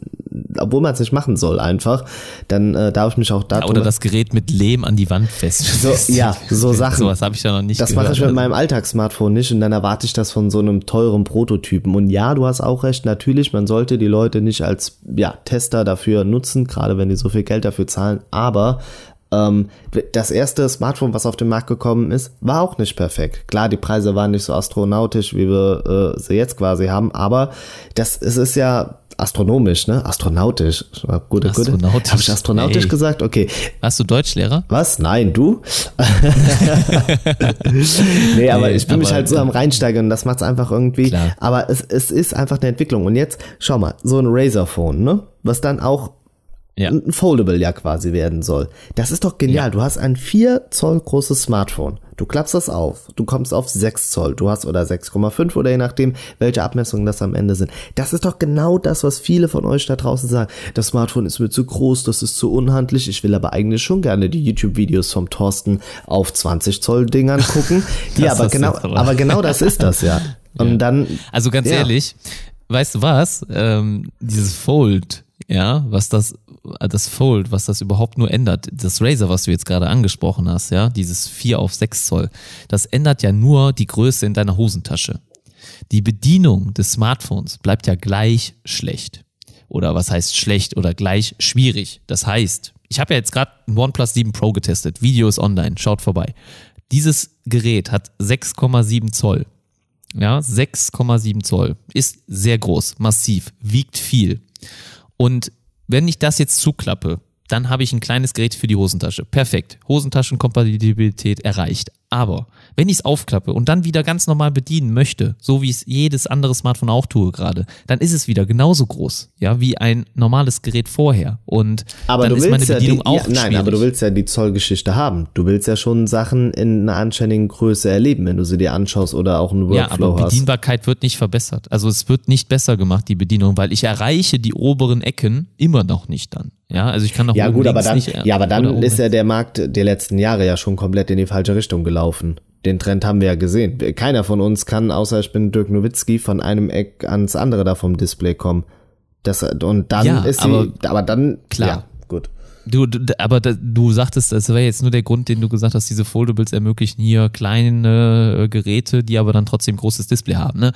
obwohl man es nicht machen soll einfach, dann äh, darf ich mich auch da Ja, oder das Gerät mit Lehm an die Wand fest. So, *laughs* ja, so Sachen. Sowas habe ich ja noch nicht Das gehört. mache ich mit meinem Alltagssmartphone nicht und dann erwarte ich das von so einem teuren Prototypen. Und ja, du hast auch recht, natürlich, man sollte die Leute nicht als ja, Tester dafür nutzen, gerade wenn die so viel Geld dafür zahlen. Aber das erste Smartphone, was auf den Markt gekommen ist, war auch nicht perfekt. Klar, die Preise waren nicht so astronautisch, wie wir äh, sie jetzt quasi haben, aber das es ist ja astronomisch, ne? Astronautisch. Gute, gute. Astronautisch. Habe ich astronautisch Ey. gesagt? Okay. Warst du Deutschlehrer? Was? Nein, du? *laughs* nee, aber Nee, ich bin mich aber- halt so am Reinsteigern und das macht's einfach irgendwie. Klar. Aber es, es ist einfach eine Entwicklung. Und jetzt, schau mal, so ein Razer-Phone, ne? Was dann auch Ja. ein Foldable ja quasi werden soll. Das ist doch genial. Du hast ein 4 Zoll großes Smartphone. Du klappst das auf. Du kommst auf 6 Zoll. Du hast oder 6,5 oder je nachdem, welche Abmessungen das am Ende sind. Das ist doch genau das, was viele von euch da draußen sagen. Das Smartphone ist mir zu groß, das ist zu unhandlich. Ich will aber eigentlich schon gerne die YouTube-Videos vom Thorsten auf 20 Zoll Dingern gucken. *laughs* ja, aber genau, aber. aber genau das ist das ja. *laughs* Und dann, Also ganz Ja. ehrlich, weißt du was? Ähm, dieses Fold, ja, was das, das Fold, was das überhaupt nur ändert, das Razer, was du jetzt gerade angesprochen hast, ja, dieses 4 auf 6 Zoll, das ändert ja nur die Größe in deiner Hosentasche. Die Bedienung des Smartphones bleibt ja gleich schlecht. Oder was heißt schlecht oder gleich schwierig? Das heißt, ich habe ja jetzt gerade ein OnePlus 7 Pro getestet. Video ist online, schaut vorbei. Dieses Gerät hat 6,7 Zoll. Ja, 6,7 Zoll. Ist sehr groß, massiv, wiegt viel. Und wenn ich das jetzt zuklappe, dann habe ich ein kleines Gerät für die Hosentasche. Perfekt. Hosentaschenkompatibilität erreicht. Aber wenn ich es aufklappe und dann wieder ganz normal bedienen möchte, so wie es jedes andere Smartphone auch tue gerade, dann ist es wieder genauso groß, ja, wie ein normales Gerät vorher. Und Aber dann du ist willst meine ja Bedienung die, auch ja, nein, schwierig. aber du willst ja die Zollgeschichte haben. Du willst ja schon Sachen in einer anständigen Größe erleben, wenn du sie dir anschaust oder auch einen Ja, Workflow aber hast. Bedienbarkeit wird nicht verbessert. Also es wird nicht besser gemacht, die Bedienung, weil ich erreiche die oberen Ecken immer noch nicht dann. Ja, also ich kann noch Ja gut, aber dann, nicht, äh, ja, aber dann ist ja der Markt der letzten Jahre ja schon komplett in die falsche Richtung gelaufen. Den Trend haben wir ja gesehen. Keiner von uns kann, außer ich bin Dirk Nowitzki, von einem Eck ans andere da vom Display kommen. Das, und dann Ja, ist aber- sie, aber dann, Klar. ja, gut. Du, du, aber da, du sagtest, das wäre jetzt nur der Grund, den du gesagt hast, diese Foldables ermöglichen hier kleine äh, Geräte, die aber dann trotzdem großes Display haben, ne?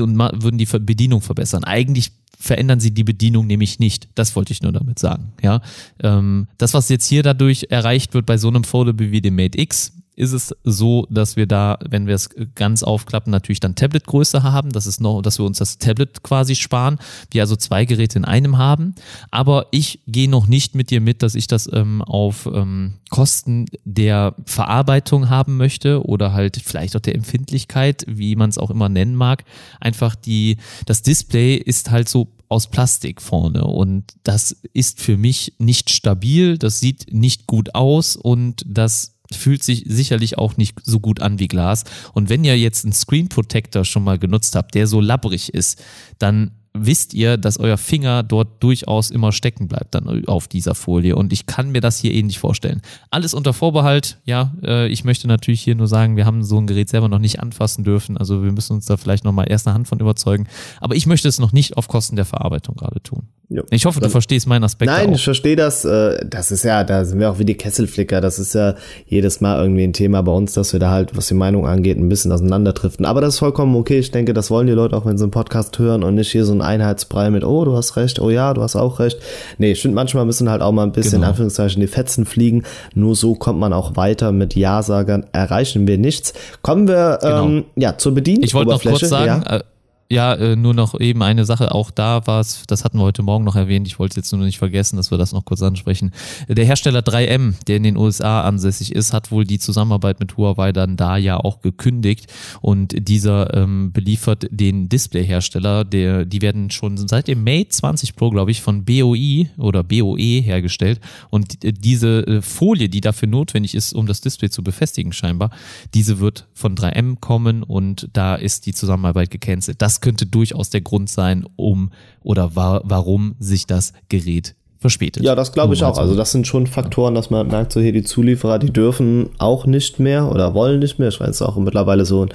Und würden die Bedienung verbessern. Eigentlich verändern sie die Bedienung nämlich nicht. Das wollte ich nur damit sagen, ja. Ähm, das, was jetzt hier dadurch erreicht wird bei so einem Foldable wie dem Mate X, ist es so, dass wir da, wenn wir es ganz aufklappen, natürlich dann Tabletgröße haben. Das ist noch, dass wir uns das Tablet quasi sparen. Wir also zwei Geräte in einem haben. Aber ich gehe noch nicht mit dir mit, dass ich das ähm, auf ähm, Kosten der Verarbeitung haben möchte oder halt vielleicht auch der Empfindlichkeit, wie man es auch immer nennen mag. Einfach die, das Display ist halt so aus Plastik vorne und das ist für mich nicht stabil, das sieht nicht gut aus und das fühlt sich sicherlich auch nicht so gut an wie Glas. Und wenn ihr jetzt einen Screen Protector schon mal genutzt habt, der so labbrig ist, dann wisst ihr, dass euer Finger dort durchaus immer stecken bleibt dann auf dieser Folie. Und ich kann mir das hier eh nicht vorstellen. Alles unter Vorbehalt, ja. Äh, ich möchte natürlich hier nur sagen, wir haben so ein Gerät selber noch nicht anfassen dürfen. Also wir müssen uns da vielleicht nochmal erst eine Hand von überzeugen. Aber ich möchte es noch nicht auf Kosten der Verarbeitung gerade tun. Ja. Ich hoffe, du verstehst meinen Aspekt Nein, ich verstehe das. äh, Das ist ja, da sind wir auch wie die Kesselflicker. Das ist ja jedes Mal irgendwie ein Thema bei uns, dass wir da halt, was die Meinung angeht, ein bisschen auseinanderdriften. Aber das ist vollkommen okay. Ich denke, das wollen die Leute auch, wenn sie einen Podcast hören und nicht hier so ein Einheitsbrei mit, oh, du hast recht, oh ja, du hast auch recht. Nee, ich finde, manchmal müssen halt auch mal ein bisschen, in Genau. Anführungszeichen, die Fetzen fliegen. Nur so kommt man auch weiter. Mit Ja-Sagern erreichen wir nichts. Kommen wir, ähm, ja, zur Bedienung. Ich wollte noch kurz sagen, Ja. äh, ja, äh, nur noch eben eine Sache, auch da war es, das hatten wir heute Morgen noch erwähnt, ich wollte es jetzt nur nicht vergessen, dass wir das noch kurz ansprechen. Der Hersteller 3M, der in den USA ansässig ist, hat wohl die Zusammenarbeit mit Huawei dann da ja auch gekündigt. Und dieser ähm, beliefert den Displayhersteller, der, die werden schon seit dem Mate 20 Pro, glaube ich, von BOI oder BOE hergestellt. Und die- diese äh, Folie, die dafür notwendig ist, um das Display zu befestigen scheinbar, diese wird von 3M kommen. Und da ist die Zusammenarbeit gecancelt. Das könnte durchaus der Grund sein, um oder wa warum sich das Gerät verspätet. Ja, das glaube ich auch. so. Also das sind schon Faktoren, dass man merkt, so hier die Zulieferer, die dürfen auch nicht mehr oder wollen nicht mehr. Ich weiß, es ist auch mittlerweile so ein,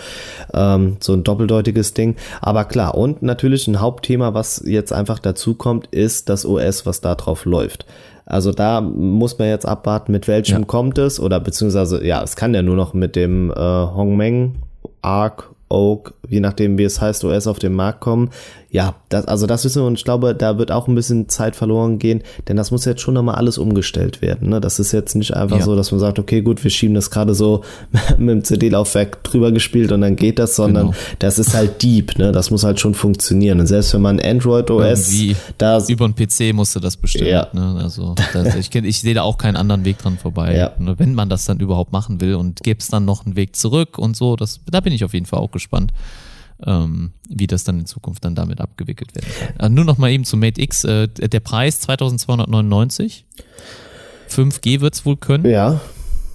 ähm, so ein doppeldeutiges Ding. Aber klar, und natürlich ein Hauptthema, was jetzt einfach dazu kommt, ist das OS, was da drauf läuft. Also da muss man jetzt abwarten, mit welchem Ja. kommt es oder beziehungsweise, ja, es kann ja nur noch mit dem äh, Hongmeng, Arc, Oak, je nachdem wie es heißt, OS auf den Markt kommen. Ja, das, also das wissen wir und ich glaube, da wird auch ein bisschen Zeit verloren gehen, denn das muss jetzt schon nochmal alles umgestellt werden. Ne? Das ist jetzt nicht einfach Ja. so, dass man sagt, okay, gut, wir schieben das gerade so *laughs* mit dem CD-Laufwerk drüber gespielt und dann geht das, sondern Genau. das ist halt deep, ne? Das muss halt schon funktionieren. Und selbst wenn man Android OS Irgendwie da über den PC musste das bestimmt. Ja. Ne? Also das, ich, ich sehe da auch keinen anderen Weg dran vorbei. Ja. Wenn man das dann überhaupt machen will und gäbe es dann noch einen Weg zurück und so, das, da bin ich auf jeden Fall auch gespannt, ähm, wie das dann in Zukunft dann damit abgewickelt kann. Äh, nur noch mal eben zu Mate X. Äh, der Preis 2299. 5G wird es wohl können. ja,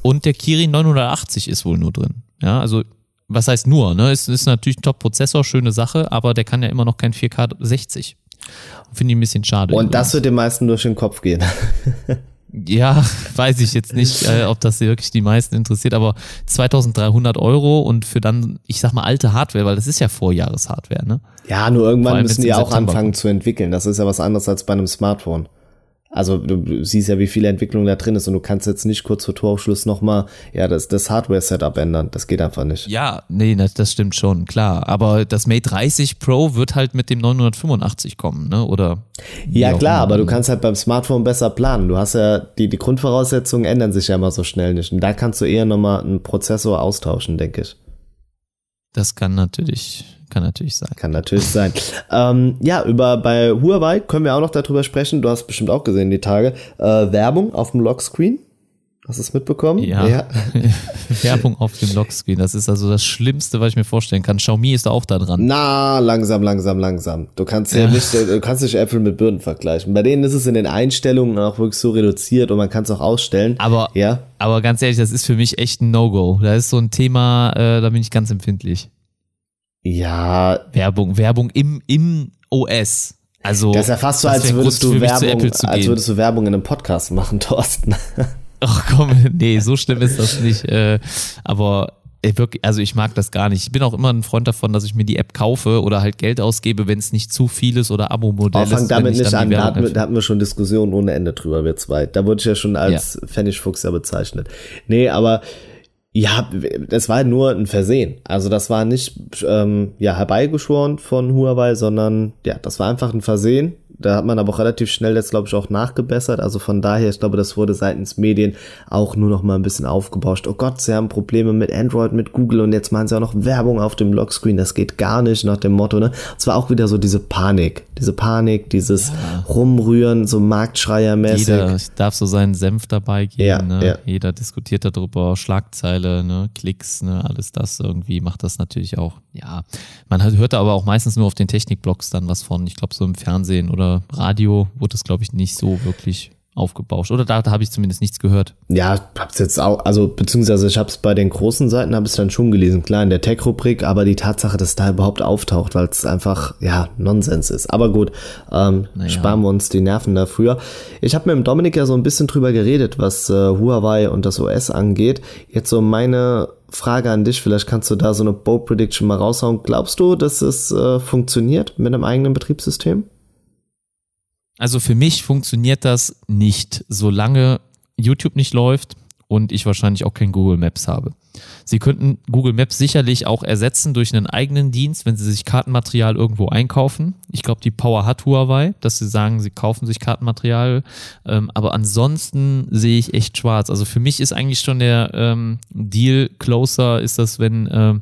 Und der Kirin 980 ist wohl nur drin. Ja, also was heißt nur? Ne? Es ist natürlich ein Top-Prozessor, schöne Sache, aber der kann ja immer noch kein 4K 60. Finde ich ein bisschen schade. und das wird den meisten durch den Kopf gehen. *laughs* Ja, *laughs* weiß ich jetzt nicht, äh, ob das wirklich die meisten interessiert, aber 2300 Euro und für dann, ich sag mal, alte Hardware, weil das ist ja Vorjahreshardware, ne? Ja, nur irgendwann müssen die auch September anfangen zu entwickeln. Das ist ja was anderes als bei einem Smartphone. Also du, siehst ja, wie viel Entwicklung da drin ist und du kannst jetzt nicht kurz vor Torausschluss nochmal ja, das, das Hardware-Setup ändern. Das geht einfach nicht. Ja, nee, das, das stimmt schon, klar. Aber das Mate 30 Pro wird halt mit dem 985 kommen, ne? Oder? Ja klar, aber du kannst halt beim Smartphone besser planen. Du hast ja, die, die Grundvoraussetzungen ändern sich ja immer so schnell nicht. Und da kannst du eher nochmal einen Prozessor austauschen, denke ich. Das kann natürlich, kann natürlich sein. Kann natürlich sein. Ähm, ja, über bei Huawei können wir auch noch darüber sprechen. Du hast bestimmt auch gesehen die Tage. Äh, Werbung auf dem Lockscreen. Hast du es mitbekommen? Ja. *laughs* Werbung auf dem Lockscreen, das ist also das Schlimmste, was ich mir vorstellen kann. Xiaomi ist da auch da dran. Na, langsam, langsam, langsam. Du kannst ja, Ja. nicht, du kannst nicht Äpfel mit Birnen vergleichen. Bei denen ist es in den Einstellungen auch wirklich so reduziert und man kann es auch ausstellen. Aber, ja, aber ganz ehrlich, das ist für mich echt ein No-Go. Da ist so ein Thema, äh, da bin ich ganz empfindlich. Ja, Werbung, Werbung im, im OS. Also, das so, das als würdest Grund du Werbung, als würdest du Werbung in einem Podcast machen, *laughs* Thorsten. Ach komm, nee, so schlimm ist das nicht. Äh, aber wirklich, also ich mag das gar nicht. Ich bin auch immer ein Freund davon, dass ich mir die App kaufe oder halt Geld ausgebe, wenn es nicht zu viel ist oder Abo-Modell ist. Fang damit nicht an, da hatten, wir, da hatten wir schon Diskussionen ohne Ende drüber, wir zwei. Da wurde ich ja schon als ja. Pfennigfuchs ja bezeichnet. Nee, aber ja, das war nur ein Versehen. Also das war nicht ähm, ja, herbeigeschworen von Huawei, sondern ja, das war einfach ein Versehen. Da hat man aber auch relativ schnell jetzt, glaube ich, auch nachgebessert. Also von daher, ich glaube, das wurde seitens Medien auch nur noch mal ein bisschen aufgebauscht. Oh Gott, sie haben Probleme mit Android, mit Google und jetzt machen sie auch noch Werbung auf dem Lockscreen. Das geht gar nicht nach dem Motto, ne? Es war auch wieder so diese Panik. Diese Panik, dieses ja. Rumrühren, so Marktschreiermäßig. Jeder darf so seinen Senf dabei geben. Ja, ne? ja. Jeder diskutiert darüber, Schlagzeile, ne? Klicks, ne? alles das irgendwie macht das natürlich auch. Ja, man hört aber auch meistens nur auf den Technikblogs dann was von. Ich glaube, so im Fernsehen oder oder Radio wurde es, glaube ich, nicht so wirklich aufgebauscht. Oder da, da habe ich zumindest nichts gehört. Ja, hab's jetzt auch, also beziehungsweise ich habe es bei den großen Seiten habe ich dann schon gelesen, klar in der Tech-Rubrik, aber die Tatsache, dass da überhaupt auftaucht, weil es einfach ja Nonsens ist. Aber gut, ähm, naja. sparen wir uns die Nerven dafür. Ich habe mit dem Dominik ja so ein bisschen drüber geredet, was äh, Huawei und das OS angeht. Jetzt so meine Frage an dich, vielleicht kannst du da so eine Bow Prediction mal raushauen. Glaubst du, dass es äh, funktioniert mit einem eigenen Betriebssystem? Also für mich funktioniert das nicht, solange YouTube nicht läuft und ich wahrscheinlich auch kein Google Maps habe. Sie könnten Google Maps sicherlich auch ersetzen durch einen eigenen Dienst, wenn Sie sich Kartenmaterial irgendwo einkaufen. Ich glaube, die Power hat Huawei, dass Sie sagen, Sie kaufen sich Kartenmaterial. Ähm, aber ansonsten sehe ich echt schwarz. Also für mich ist eigentlich schon der ähm, Deal closer, ist das, wenn äh,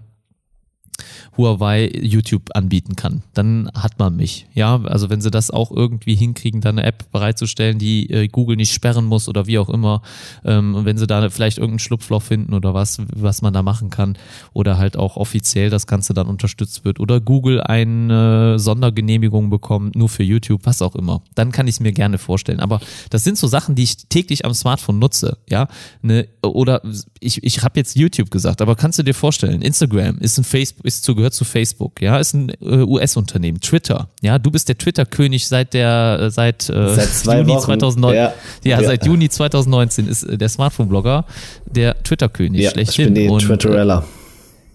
Huawei YouTube anbieten kann. Dann hat man mich. Ja, also wenn sie das auch irgendwie hinkriegen, da eine App bereitzustellen, die äh, Google nicht sperren muss oder wie auch immer, ähm, wenn sie da vielleicht irgendein Schlupfloch finden oder was, was man da machen kann oder halt auch offiziell das Ganze dann unterstützt wird oder Google eine Sondergenehmigung bekommt, nur für YouTube, was auch immer, dann kann ich es mir gerne vorstellen. Aber das sind so Sachen, die ich täglich am Smartphone nutze, ja, ne, oder ich, ich habe jetzt YouTube gesagt, aber kannst du dir vorstellen, Instagram ist ein Facebook, ist zu gehört zu Facebook, ja, ist ein äh, US-Unternehmen, Twitter, ja, du bist der Twitter-König seit der, äh, seit, äh, seit Juni Wochen. 2009, ja. Ja, ja. seit Juni 2019 ist äh, der Smartphone-Blogger der Twitter-König ja, schlechthin. Ich bin die Und, Twitterella.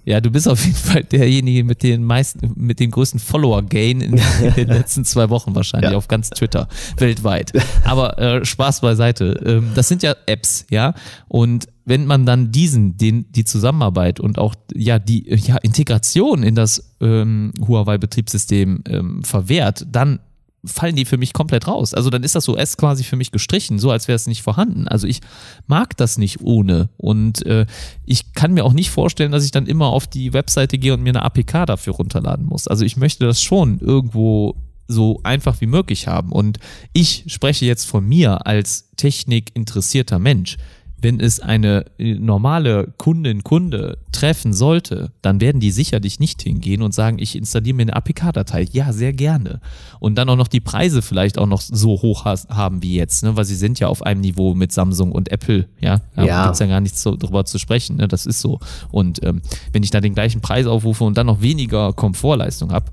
Ja, du bist auf jeden Fall derjenige mit den meisten, mit dem größten Follower-Gain in, in, den *laughs* letzten zwei Wochen wahrscheinlich ja. auf ganz Twitter weltweit. Aber äh, Spaß beiseite. Ähm, das sind ja Apps, ja. Und wenn man dann diesen, den, die Zusammenarbeit und auch ja die ja, Integration in das ähm, Huawei-Betriebssystem ähm, verwehrt, dann fallen die für mich komplett raus. Also dann ist das OS quasi für mich gestrichen, so als wäre es nicht vorhanden. Also ich mag das nicht ohne. Und äh, ich kann mir auch nicht vorstellen, dass ich dann immer auf die Webseite gehe und mir eine APK dafür runterladen muss. Also ich möchte das schon irgendwo so einfach wie möglich haben. Und ich spreche jetzt von mir als technikinteressierter Mensch wenn es eine äh, normale Kundin, Kunde treffen sollte, dann werden die sicherlich nicht hingehen und sagen, ich installiere mir eine APK-Datei. Ja, sehr gerne. Und dann auch noch die Preise vielleicht auch noch so hoch haben wie jetzt, ne? weil sie sind ja auf einem Niveau mit Samsung und Apple. Ja, da ja. gibt's ja gar nichts so, darüber zu sprechen. Ne? Das ist so. Und ähm, wenn ich da den gleichen Preis aufrufe und dann noch weniger Komfortleistung habe,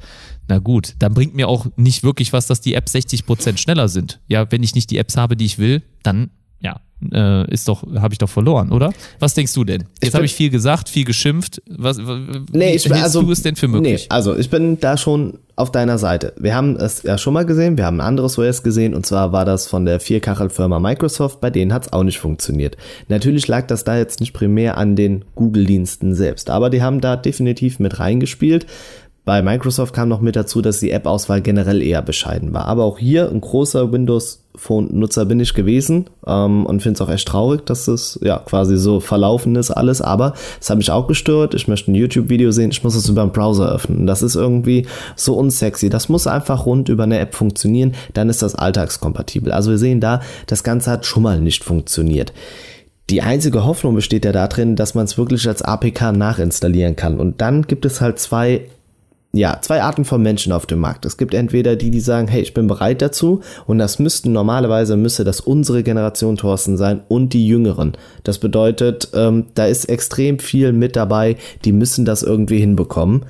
na gut, dann bringt mir auch nicht wirklich was, dass die Apps 60 Prozent schneller sind. Ja, wenn ich nicht die Apps habe, die ich will, dann äh, ist doch, habe ich doch verloren, oder? Was denkst du denn? Jetzt habe ich viel gesagt, viel geschimpft. Was, nee, ich also, du es denn für möglich? Nee, also ich bin da schon auf deiner Seite. Wir haben es ja schon mal gesehen, wir haben ein anderes OS gesehen und zwar war das von der Vierkachelfirma Microsoft, bei denen hat es auch nicht funktioniert. Natürlich lag das da jetzt nicht primär an den Google-Diensten selbst, aber die haben da definitiv mit reingespielt. Bei Microsoft kam noch mit dazu, dass die App-Auswahl generell eher bescheiden war. Aber auch hier ein großer Windows-Phone-Nutzer bin ich gewesen ähm, und finde es auch echt traurig, dass es ja quasi so verlaufen ist alles. Aber es hat mich auch gestört. Ich möchte ein YouTube-Video sehen, ich muss es über den Browser öffnen. Das ist irgendwie so unsexy. Das muss einfach rund über eine App funktionieren. Dann ist das alltagskompatibel. Also wir sehen da, das Ganze hat schon mal nicht funktioniert. Die einzige Hoffnung besteht ja darin, dass man es wirklich als APK nachinstallieren kann. Und dann gibt es halt zwei ja, zwei Arten von Menschen auf dem Markt. Es gibt entweder die, die sagen, hey, ich bin bereit dazu und das müssten normalerweise müsste das unsere Generation Thorsten sein und die Jüngeren. Das bedeutet, ähm, da ist extrem viel mit dabei, die müssen das irgendwie hinbekommen.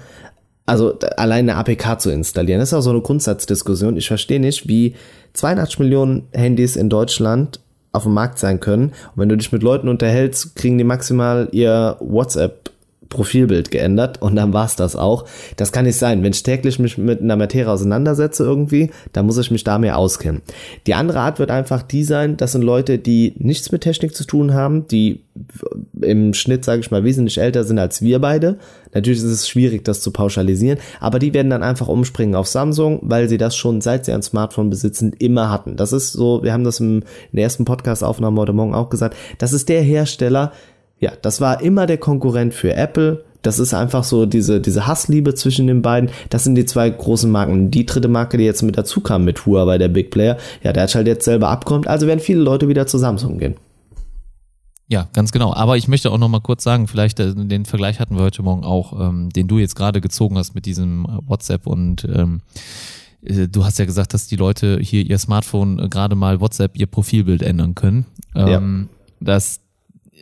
Also allein eine APK zu installieren, das ist auch so eine Grundsatzdiskussion. Ich verstehe nicht, wie 82 Millionen Handys in Deutschland auf dem Markt sein können. Und wenn du dich mit Leuten unterhältst, kriegen die maximal ihr WhatsApp Profilbild geändert und dann war's das auch. Das kann nicht sein. Wenn ich täglich mich mit einer Materie auseinandersetze irgendwie, dann muss ich mich da mehr auskennen. Die andere Art wird einfach die sein, das sind Leute, die nichts mit Technik zu tun haben, die im Schnitt, sage ich mal, wesentlich älter sind als wir beide. Natürlich ist es schwierig, das zu pauschalisieren, aber die werden dann einfach umspringen auf Samsung, weil sie das schon seit sie ein Smartphone besitzen immer hatten. Das ist so, wir haben das im, in der ersten Podcast-Aufnahme heute Morgen auch gesagt, das ist der Hersteller, ja, das war immer der Konkurrent für Apple. Das ist einfach so diese, diese Hassliebe zwischen den beiden. Das sind die zwei großen Marken. Die dritte Marke, die jetzt mit dazu kam mit Huawei, der Big Player, ja, der hat halt jetzt selber abkommt. Also werden viele Leute wieder zu Samsung gehen. Ja, ganz genau. Aber ich möchte auch noch mal kurz sagen, vielleicht äh, den Vergleich hatten wir heute Morgen auch, ähm, den du jetzt gerade gezogen hast mit diesem äh, WhatsApp und ähm, äh, du hast ja gesagt, dass die Leute hier ihr Smartphone gerade mal WhatsApp ihr Profilbild ändern können. Ähm, ja. Das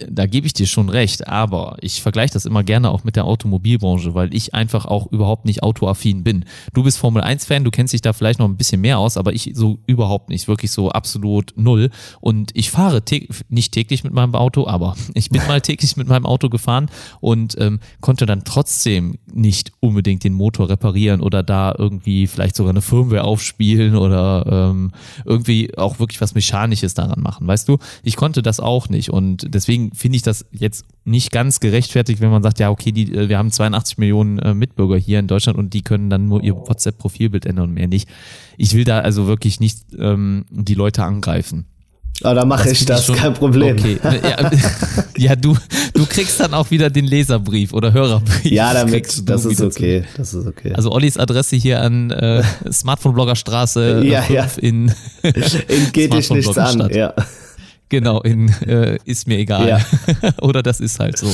da gebe ich dir schon recht, aber ich vergleiche das immer gerne auch mit der Automobilbranche, weil ich einfach auch überhaupt nicht autoaffin bin. Du bist Formel 1-Fan, du kennst dich da vielleicht noch ein bisschen mehr aus, aber ich so überhaupt nicht, wirklich so absolut null. Und ich fahre nicht täglich mit meinem Auto, aber *laughs* ich bin mal täglich mit meinem Auto gefahren und ähm, konnte dann trotzdem nicht unbedingt den Motor reparieren oder da irgendwie vielleicht sogar eine Firmware aufspielen oder ähm, irgendwie auch wirklich was Mechanisches daran machen. Weißt du, ich konnte das auch nicht und deswegen deswegen finde ich das jetzt nicht ganz gerechtfertigt, wenn man sagt, ja, okay, die, äh, wir haben 82 Millionen äh, Mitbürger hier in Deutschland und die können dann nur ihr WhatsApp-Profilbild ändern und mehr nicht. Ich will da also wirklich nicht ähm, die Leute angreifen. Aber oh, da mache ich das, schon, kein Problem. Okay. Ja, *laughs* ja, du, du kriegst dann auch wieder den Leserbrief oder Hörerbrief. Ja, damit, das ist okay. Das ist okay. Also Ollis Adresse hier an äh, *laughs* Smartphone-Bloggerstraße ja, ja. in, *laughs* in geht dich nichts an. Ja. Genau, in äh, ist mir egal. Ja. *laughs* Oder das ist halt so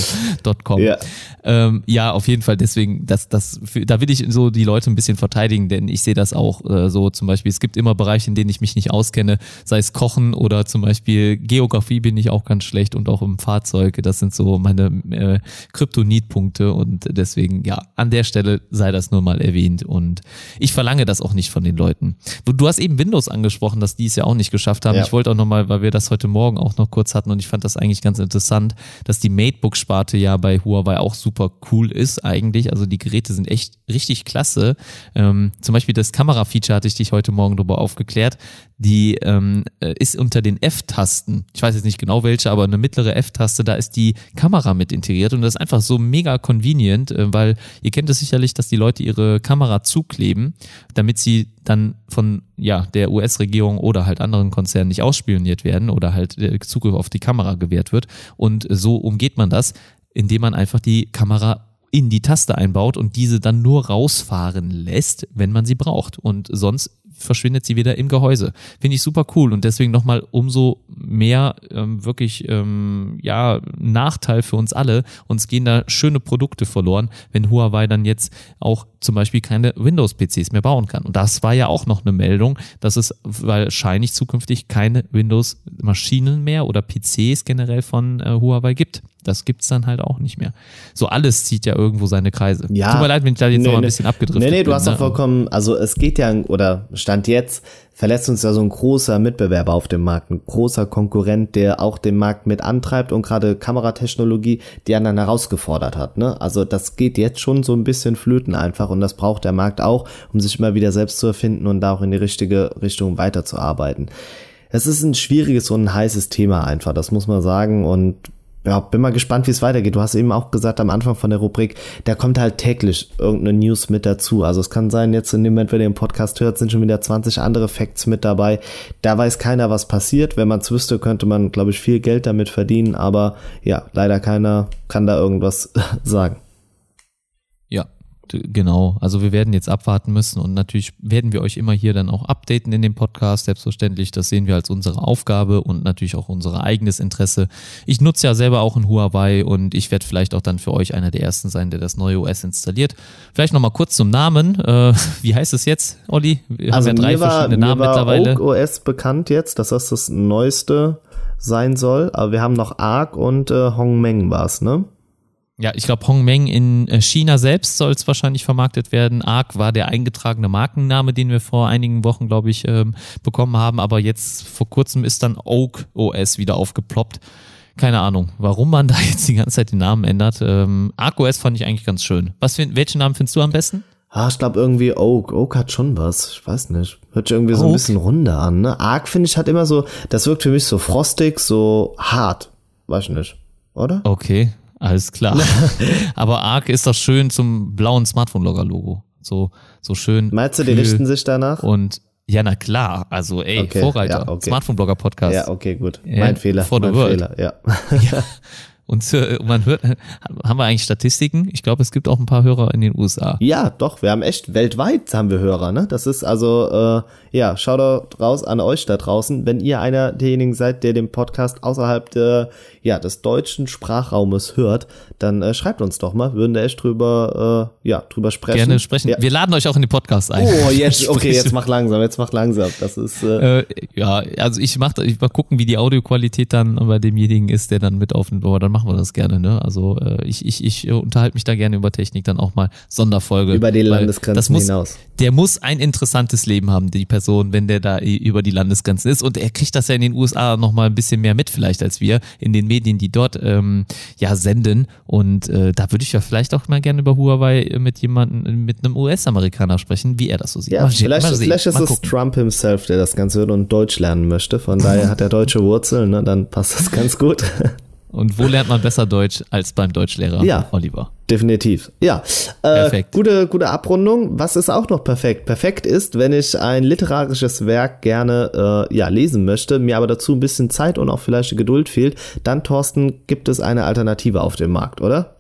.com. Ja. Ähm, ja, auf jeden Fall. Deswegen, das, das, da will ich so die Leute ein bisschen verteidigen, denn ich sehe das auch äh, so. Zum Beispiel, es gibt immer Bereiche, in denen ich mich nicht auskenne, sei es Kochen oder zum Beispiel Geografie bin ich auch ganz schlecht und auch im Fahrzeug. Das sind so meine äh, Kryptonitpunkte und deswegen, ja, an der Stelle sei das nur mal erwähnt und ich verlange das auch nicht von den Leuten. Du, du hast eben Windows angesprochen, dass die es ja auch nicht geschafft haben. Ja. Ich wollte auch nochmal, weil wir das heute Morgen auch noch kurz hatten und ich fand das eigentlich ganz interessant, dass die Matebook-Sparte ja bei Huawei auch super cool ist eigentlich. Also die Geräte sind echt richtig klasse. Ähm, zum Beispiel das Kamera-Feature hatte ich dich heute Morgen darüber aufgeklärt. Die ähm, äh, ist unter den F-Tasten. Ich weiß jetzt nicht genau welche, aber eine mittlere F-Taste, da ist die Kamera mit integriert und das ist einfach so mega convenient, äh, weil ihr kennt es sicherlich, dass die Leute ihre Kamera zukleben, damit sie dann von ja, der US-Regierung oder halt anderen Konzernen nicht ausspioniert werden oder halt Zugriff auf die Kamera gewährt wird. Und so umgeht man das indem man einfach die Kamera in die Taste einbaut und diese dann nur rausfahren lässt, wenn man sie braucht. Und sonst verschwindet sie wieder im Gehäuse. Finde ich super cool und deswegen nochmal umso mehr ähm, wirklich ähm, ja Nachteil für uns alle. Uns gehen da schöne Produkte verloren, wenn Huawei dann jetzt auch zum Beispiel keine Windows-PCs mehr bauen kann. Und das war ja auch noch eine Meldung, dass es wahrscheinlich zukünftig keine Windows-Maschinen mehr oder PCs generell von äh, Huawei gibt. Das gibt's dann halt auch nicht mehr. So alles zieht ja irgendwo seine Kreise. Ja. Tut mir leid, wenn ich da jetzt nee, noch ein bisschen abgedriftet bin. Nee, nee, du hast doch ne? vollkommen, also es geht ja, oder Stand jetzt, verlässt uns ja so ein großer Mitbewerber auf dem Markt, ein großer Konkurrent, der auch den Markt mit antreibt und gerade Kameratechnologie die anderen herausgefordert hat. Ne? Also das geht jetzt schon so ein bisschen flöten einfach und das braucht der Markt auch, um sich immer wieder selbst zu erfinden und da auch in die richtige Richtung weiterzuarbeiten. Es ist ein schwieriges und ein heißes Thema einfach, das muss man sagen und ja, bin mal gespannt, wie es weitergeht. Du hast eben auch gesagt am Anfang von der Rubrik, da kommt halt täglich irgendeine News mit dazu. Also es kann sein, jetzt in dem Moment, wenn ihr den Podcast hört, sind schon wieder 20 andere Facts mit dabei. Da weiß keiner, was passiert. Wenn man es wüsste, könnte man, glaube ich, viel Geld damit verdienen. Aber ja, leider keiner kann da irgendwas *laughs* sagen. Genau, also wir werden jetzt abwarten müssen und natürlich werden wir euch immer hier dann auch updaten in dem Podcast, selbstverständlich. Das sehen wir als unsere Aufgabe und natürlich auch unser eigenes Interesse. Ich nutze ja selber auch ein Huawei und ich werde vielleicht auch dann für euch einer der ersten sein, der das neue OS installiert. Vielleicht nochmal kurz zum Namen. Äh, *laughs* wie heißt es jetzt, Olli? Wir also haben ja drei war, verschiedene Namen mittlerweile. Oak OS bekannt jetzt, dass das das neueste sein soll, aber wir haben noch Arc und äh, Hongmeng war es, ne? Ja, ich glaube, Hongmeng in äh, China selbst soll es wahrscheinlich vermarktet werden. ARC war der eingetragene Markenname, den wir vor einigen Wochen, glaube ich, ähm, bekommen haben. Aber jetzt vor kurzem ist dann Oak OS wieder aufgeploppt. keine Ahnung, warum man *laughs* da jetzt die ganze Zeit den Namen ändert. Ähm, ArcOS fand ich eigentlich ganz schön. Was für, welchen Namen findest du am besten? Ah, ich glaube irgendwie Oak. Oak hat schon was. Ich weiß nicht. Hört sich irgendwie so ein Oak? bisschen runder an, ne? Arc, finde ich, hat immer so, das wirkt für mich so frostig, so hart. Weiß ich nicht. Oder? Okay, alles klar. *laughs* Aber Arc ist doch schön zum blauen Smartphone-Logger-Logo. So, so schön. Meinst du, die richten sich danach? Und ja, na klar. Also, ey, Okay, Vorreiter. ja, okay. Smartphone-Blogger-Podcast. Ja, okay, gut. Ja, mein Fehler. for the mein world. Fehler, ja. *laughs* Und äh, man hört, *laughs* haben wir eigentlich Statistiken? Ich glaube, es gibt auch ein paar Hörer in den USA. Ja, doch, wir haben echt weltweit haben wir Hörer, ne? Das ist also, äh, ja, Shoutout raus an euch da draußen. Wenn ihr einer derjenigen seid, der den Podcast außerhalb der, ja, des deutschen Sprachraumes hört, dann äh, schreibt uns doch mal. Würden da echt drüber, äh, ja, drüber sprechen. Gerne sprechen. Ja. Wir laden euch auch in den Podcast ein. Oh, *laughs* jetzt, okay, jetzt mach langsam, jetzt mach langsam. Das ist, äh, Äh, ja, also ich mach, ich mal gucken, wie die Audioqualität dann bei demjenigen ist, der dann mit aufnimmt. Aber dann machen wir das gerne, ne? Also äh, ich, ich, ich äh, unterhalte mich da gerne über Technik, dann auch mal Sonderfolge. über die Landesgrenzen das muss, hinaus. Der muss ein interessantes Leben haben, die Person, wenn der da über die Landesgrenzen ist. Und er kriegt das ja in den USA noch mal ein bisschen mehr mit, vielleicht als wir, in den Medien, die dort ähm, ja senden. Und äh, da würde ich ja vielleicht auch mal gerne über Huawei mit jemandem, mit einem US-Amerikaner sprechen, wie er das so sieht. Ja, Mal vielleicht, mal vielleicht ist es. Trump himself, der das Ganze hört und Deutsch lernen möchte. Von daher hat er deutsche Wurzeln, ne? dann passt das ganz gut. *laughs* Und wo lernt man besser Deutsch als beim Deutschlehrer Ja. Oliver? Definitiv. Ja. Äh, Perfekt. Gute, gute Abrundung. Was ist auch noch perfekt? Perfekt ist, wenn ich ein literarisches Werk gerne äh, ja, lesen möchte, mir aber dazu ein bisschen Zeit und auch vielleicht Geduld fehlt, dann, Thorsten, gibt es eine Alternative auf dem Markt, oder?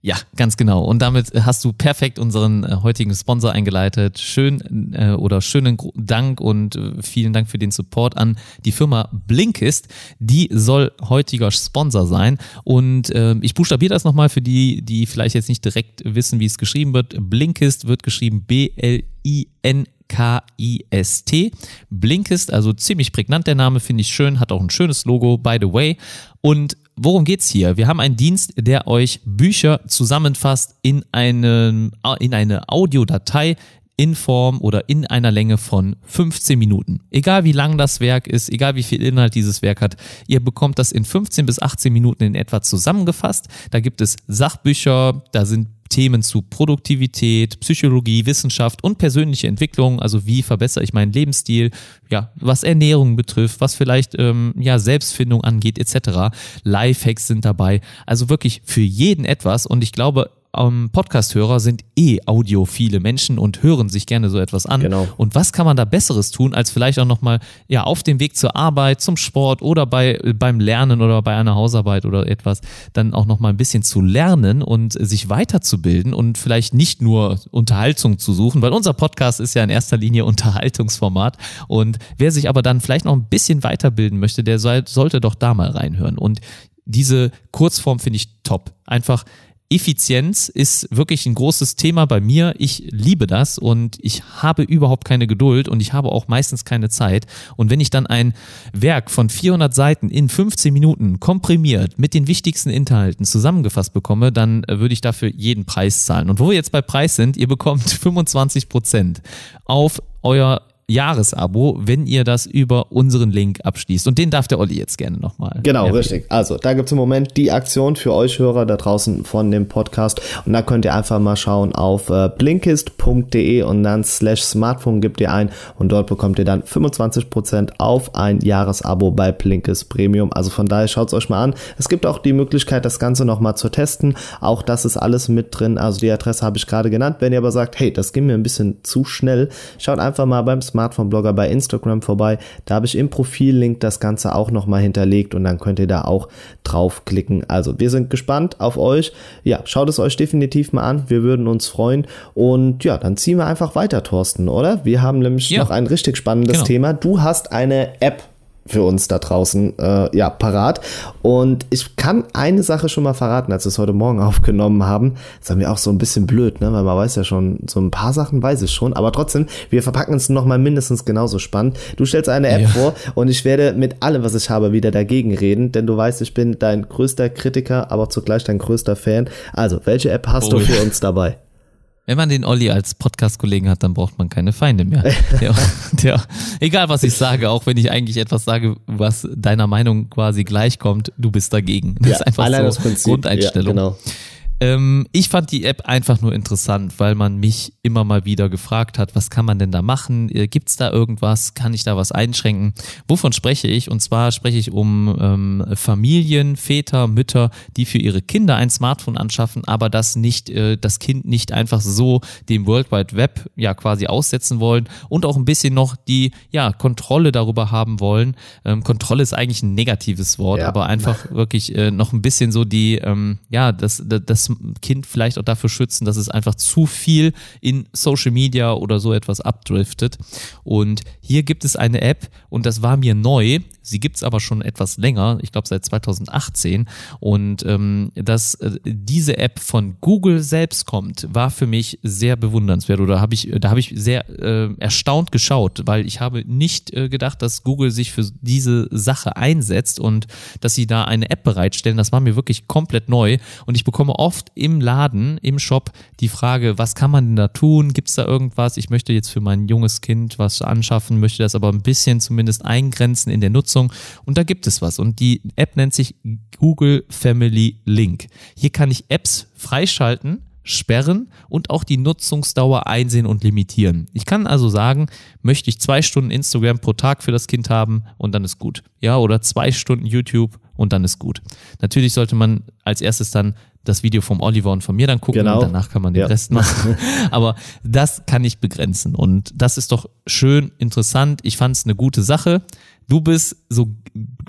Ja, ganz genau. Und damit hast du perfekt unseren äh, heutigen Sponsor eingeleitet. Schön äh, oder schönen Dank und äh, vielen Dank für den Support an die Firma Blinkist. Die soll heutiger Sponsor sein. Und äh, ich buchstabiere das nochmal für die, die vielleicht jetzt nicht direkt wissen, wie es geschrieben wird. Blinkist wird geschrieben B-L-I-N. K-I-S-T. Blinkist, also ziemlich prägnant der Name, finde ich schön, hat auch ein schönes Logo, by the way. Und worum geht's hier? Wir haben einen Dienst, der euch Bücher zusammenfasst in, einen, in eine Audiodatei in Form oder in einer Länge von 15 Minuten. Egal wie lang das Werk ist, egal wie viel Inhalt dieses Werk hat, ihr bekommt das in 15 bis 18 Minuten in etwa zusammengefasst. Da gibt es Sachbücher, da sind Themen zu Produktivität, Psychologie, Wissenschaft und persönliche Entwicklung, also wie verbessere ich meinen Lebensstil, ja, was Ernährung betrifft, was vielleicht ähm, ja Selbstfindung angeht, etc. Lifehacks sind dabei, also wirklich für jeden etwas und ich glaube, ähm, Podcast-Hörer sind eh audiophile Menschen und hören sich gerne so etwas an. Genau. Und was kann man da Besseres tun, als vielleicht auch nochmal ja, auf dem Weg zur Arbeit, zum Sport oder bei, beim Lernen oder bei einer Hausarbeit oder etwas, dann auch nochmal ein bisschen zu lernen und sich weiterzubilden und vielleicht nicht nur Unterhaltung zu suchen, weil unser Podcast ist ja in erster Linie *laughs* Unterhaltungsformat. Und wer sich aber dann vielleicht noch ein bisschen weiterbilden möchte, der soll, sollte doch da mal reinhören. Und diese Kurzform finde ich top. Einfach Effizienz ist wirklich ein großes Thema bei mir. Ich liebe das und ich habe überhaupt keine Geduld und ich habe auch meistens keine Zeit. Und wenn ich dann ein Werk von 400 Seiten in 15 Minuten komprimiert mit den wichtigsten Inhalten zusammengefasst bekomme, dann äh, würde ich dafür jeden Preis zahlen. Und wo wir jetzt bei Preis sind, ihr bekommt *laughs* 25 Prozent auf euer Jahresabo, wenn ihr das über unseren Link abschließt. Und den darf der Olli jetzt gerne nochmal. Genau, erwähnen. richtig. Also, da gibt's im Moment die Aktion für euch Hörer da draußen von dem Podcast. Und da könnt ihr einfach mal schauen auf äh, blinkist.de und dann slash Smartphone gebt ihr ein und dort bekommt ihr dann 25% auf ein Jahresabo bei Blinkist Premium. Also von daher schaut's euch mal an. Es gibt auch die Möglichkeit, das Ganze nochmal zu testen. Auch das ist alles mit drin. Also die Adresse habe ich gerade genannt. Wenn ihr aber sagt, hey, das ging mir ein bisschen zu schnell, schaut einfach mal beim Smartphone-Blogger bei Instagram vorbei. Da habe ich im Profil-Link das Ganze auch nochmal hinterlegt und dann könnt ihr da auch draufklicken. Also wir sind gespannt auf euch. Ja, schaut es euch definitiv mal an. Wir würden uns freuen. Und ja, dann ziehen wir einfach weiter, Thorsten, oder? Wir haben nämlich Ja. noch ein richtig spannendes Genau. Thema. Du hast eine App für uns da draußen äh, ja parat und ich kann eine Sache schon mal verraten, als wir es heute Morgen *laughs* aufgenommen haben, das haben wir auch so ein bisschen blöd, ne, weil man weiß ja schon so ein paar Sachen weiß ich schon, aber trotzdem, wir verpacken es noch mal mindestens genauso spannend. Du stellst eine App Ja. vor und ich werde mit allem, was ich habe, wieder dagegen reden, denn du weißt, ich bin dein größter Kritiker, aber zugleich dein größter Fan. Also, welche App hast Oh du für uns dabei? *laughs* Wenn man den Olli als Podcast-Kollegen hat, dann braucht man keine Feinde mehr. *laughs* Der, der, egal was ich sage, auch wenn ich eigentlich etwas sage, was deiner Meinung quasi gleichkommt, du bist dagegen. Das Ja, ist einfach so das Prinzip. Grundeinstellung. Ja, genau. Ähm, ich fand die App einfach nur interessant, weil man mich immer mal wieder gefragt hat, was kann man denn da machen? Äh, Gibt's da irgendwas? Kann ich da was einschränken? Wovon spreche ich? Und zwar spreche ich um ähm, Familien, Väter, Mütter, die für ihre Kinder ein Smartphone anschaffen, aber das nicht, äh, das Kind nicht einfach so dem World Wide Web ja quasi aussetzen wollen und auch ein bisschen noch die ja Kontrolle darüber haben wollen. Ähm, Kontrolle ist eigentlich ein negatives Wort, Ja. aber einfach wirklich äh, noch ein bisschen so die, ähm, ja, das, das, Kind vielleicht auch dafür schützen, dass es einfach zu viel in Social Media oder so etwas abdriftet. Und hier gibt es eine App und das war mir neu. Sie gibt es aber schon etwas länger, ich glaube seit 2018. Und ähm, dass äh, diese App von Google selbst kommt, war für mich sehr bewundernswert oder habe ich, da habe ich sehr äh, erstaunt geschaut, weil ich habe nicht äh, gedacht, dass Google sich für diese Sache einsetzt und dass sie da eine App bereitstellen. Das war mir wirklich komplett neu und ich bekomme oft im Laden, im Shop die Frage, was kann man denn da tun? Gibt es da irgendwas? Ich möchte jetzt für mein junges Kind was anschaffen, möchte das aber ein bisschen zumindest eingrenzen in der Nutzung und da gibt es was und die App nennt sich Google Family Link. Hier kann ich Apps freischalten sperren und auch die Nutzungsdauer einsehen und limitieren. Ich kann also sagen, möchte ich zwei Stunden Instagram pro Tag für das Kind haben und dann ist gut. Ja, oder zwei Stunden YouTube und dann ist gut. Natürlich sollte man als erstes dann das Video vom Oliver und von mir dann gucken Genau. und danach kann man den Ja. Rest machen. *laughs* Aber das kann ich begrenzen und das ist doch schön interessant. Ich fand es eine gute Sache. Du bist so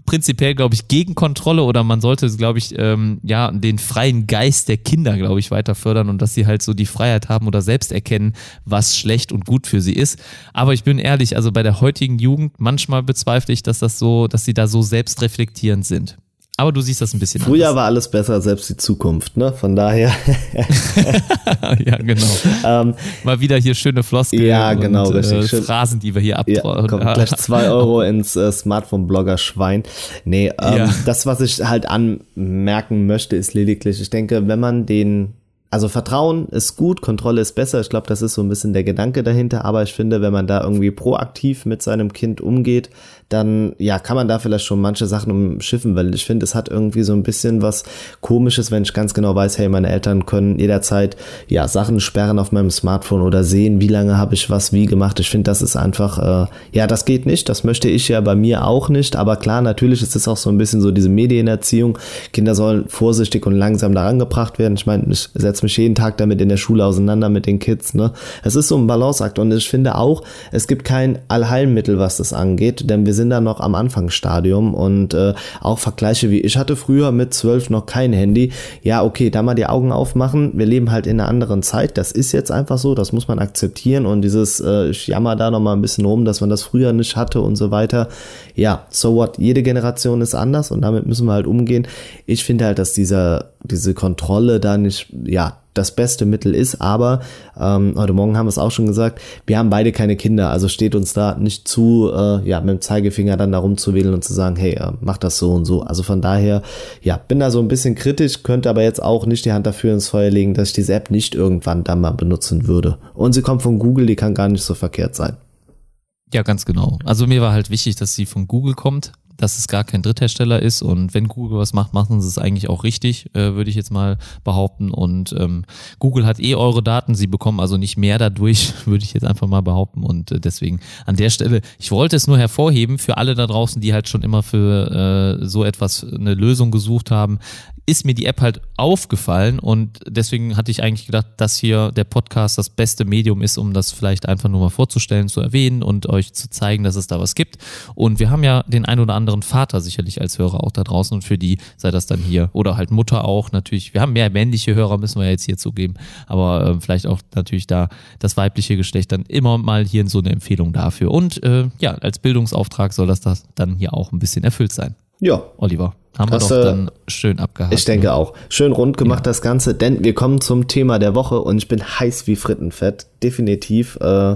prinzipiell, glaube ich, gegen Kontrolle oder man sollte, glaube ich, ähm, ja, den freien Geist der Kinder, glaube ich, weiter fördern und dass sie halt so die Freiheit haben oder selbst erkennen, was schlecht und gut für sie ist. Aber ich bin ehrlich, also bei der heutigen Jugend, manchmal bezweifle ich, dass das so, dass sie da so selbstreflektierend sind. Aber du siehst das ein bisschen Früher war alles besser, selbst die Zukunft, ne? Von daher, anders. *laughs* ja, genau. ähm, Mal wieder hier schöne Floskeln Ja, genau, und richtig. äh, Schön. Phrasen, die wir hier ja, abtrauen. kommt gleich zwei *laughs* Euro ins äh, Smartphone-Blogger-Schwein. Nee, ähm, Ja. das, was ich halt anmerken möchte, ist lediglich, ich denke, wenn man den also Vertrauen ist gut, Kontrolle ist besser. Ich glaube, das ist so ein bisschen der Gedanke dahinter. Aber ich finde, wenn man da irgendwie proaktiv mit seinem Kind umgeht, dann ja, kann man da vielleicht schon manche Sachen umschiffen, weil ich finde, es hat irgendwie so ein bisschen was Komisches, wenn ich ganz genau weiß, hey, meine Eltern können jederzeit ja Sachen sperren auf meinem Smartphone oder sehen, wie lange habe ich was wie gemacht. Ich finde, das ist einfach, äh, ja, das geht nicht. Das möchte ich ja bei mir auch nicht. Aber klar, natürlich ist es auch so ein bisschen so diese Medienerziehung. Kinder sollen vorsichtig und langsam daran gebracht werden. Ich meine, ich setze mich jeden Tag damit in der Schule auseinander mit den Kids. Ne? Es ist so ein Balanceakt und ich finde auch, es gibt kein Allheilmittel, was das angeht, denn wir sind da noch am Anfangsstadium und äh, auch Vergleiche wie ich hatte früher mit zwölf noch kein Handy. Ja, okay, da mal die Augen aufmachen. Wir leben halt in einer anderen Zeit. Das ist jetzt einfach so. Das muss man akzeptieren und dieses äh, ich jammer da noch mal ein bisschen rum, dass man das früher nicht hatte und so weiter. Ja, so what? Jede Generation ist anders und damit müssen wir halt umgehen. Ich finde halt, dass dieser diese Kontrolle da nicht ja das beste Mittel ist, aber ähm, heute Morgen haben wir es auch schon gesagt, wir haben beide keine Kinder, also steht uns da nicht zu, äh, ja, mit dem Zeigefinger dann da rumzuwählen und zu sagen, hey, äh, mach das so und so. Also von daher, ja, bin da so ein bisschen kritisch, könnte aber jetzt auch nicht die Hand dafür ins Feuer legen, dass ich diese App nicht irgendwann dann mal benutzen würde. Und sie kommt von Google, die kann gar nicht so verkehrt sein. Ja, ganz genau. Also mir war halt wichtig, dass sie von Google kommt, dass es gar kein Dritthersteller ist und wenn Google was macht, machen sie es eigentlich auch richtig, äh, würde ich jetzt mal behaupten. Und ähm, Google hat eh eure Daten, sie bekommen also nicht mehr dadurch, *laughs* würde ich jetzt einfach mal behaupten. Und äh, deswegen an der Stelle, ich wollte es nur hervorheben für alle da draußen, die halt schon immer für äh, so etwas eine Lösung gesucht haben ist mir die App halt aufgefallen und deswegen hatte ich eigentlich gedacht, dass hier der Podcast das beste Medium ist, um das vielleicht einfach nur mal vorzustellen, zu erwähnen und euch zu zeigen, dass es da was gibt. Und wir haben ja den ein oder anderen Vater sicherlich als Hörer auch da draußen und für die sei das dann hier oder halt Mutter auch natürlich. Wir haben mehr männliche Hörer, müssen wir jetzt hier zugeben, aber äh, vielleicht auch natürlich da das weibliche Geschlecht dann immer mal hier so eine Empfehlung dafür. Und äh, ja, als Bildungsauftrag soll das, das dann hier auch ein bisschen erfüllt sein. Ja, Oliver, haben Das, wir doch dann schön abgehakt. Ich denke auch. Schön rund gemacht das Ganze, denn wir kommen zum Thema der Woche und ich bin heiß wie Frittenfett. Definitiv. Äh,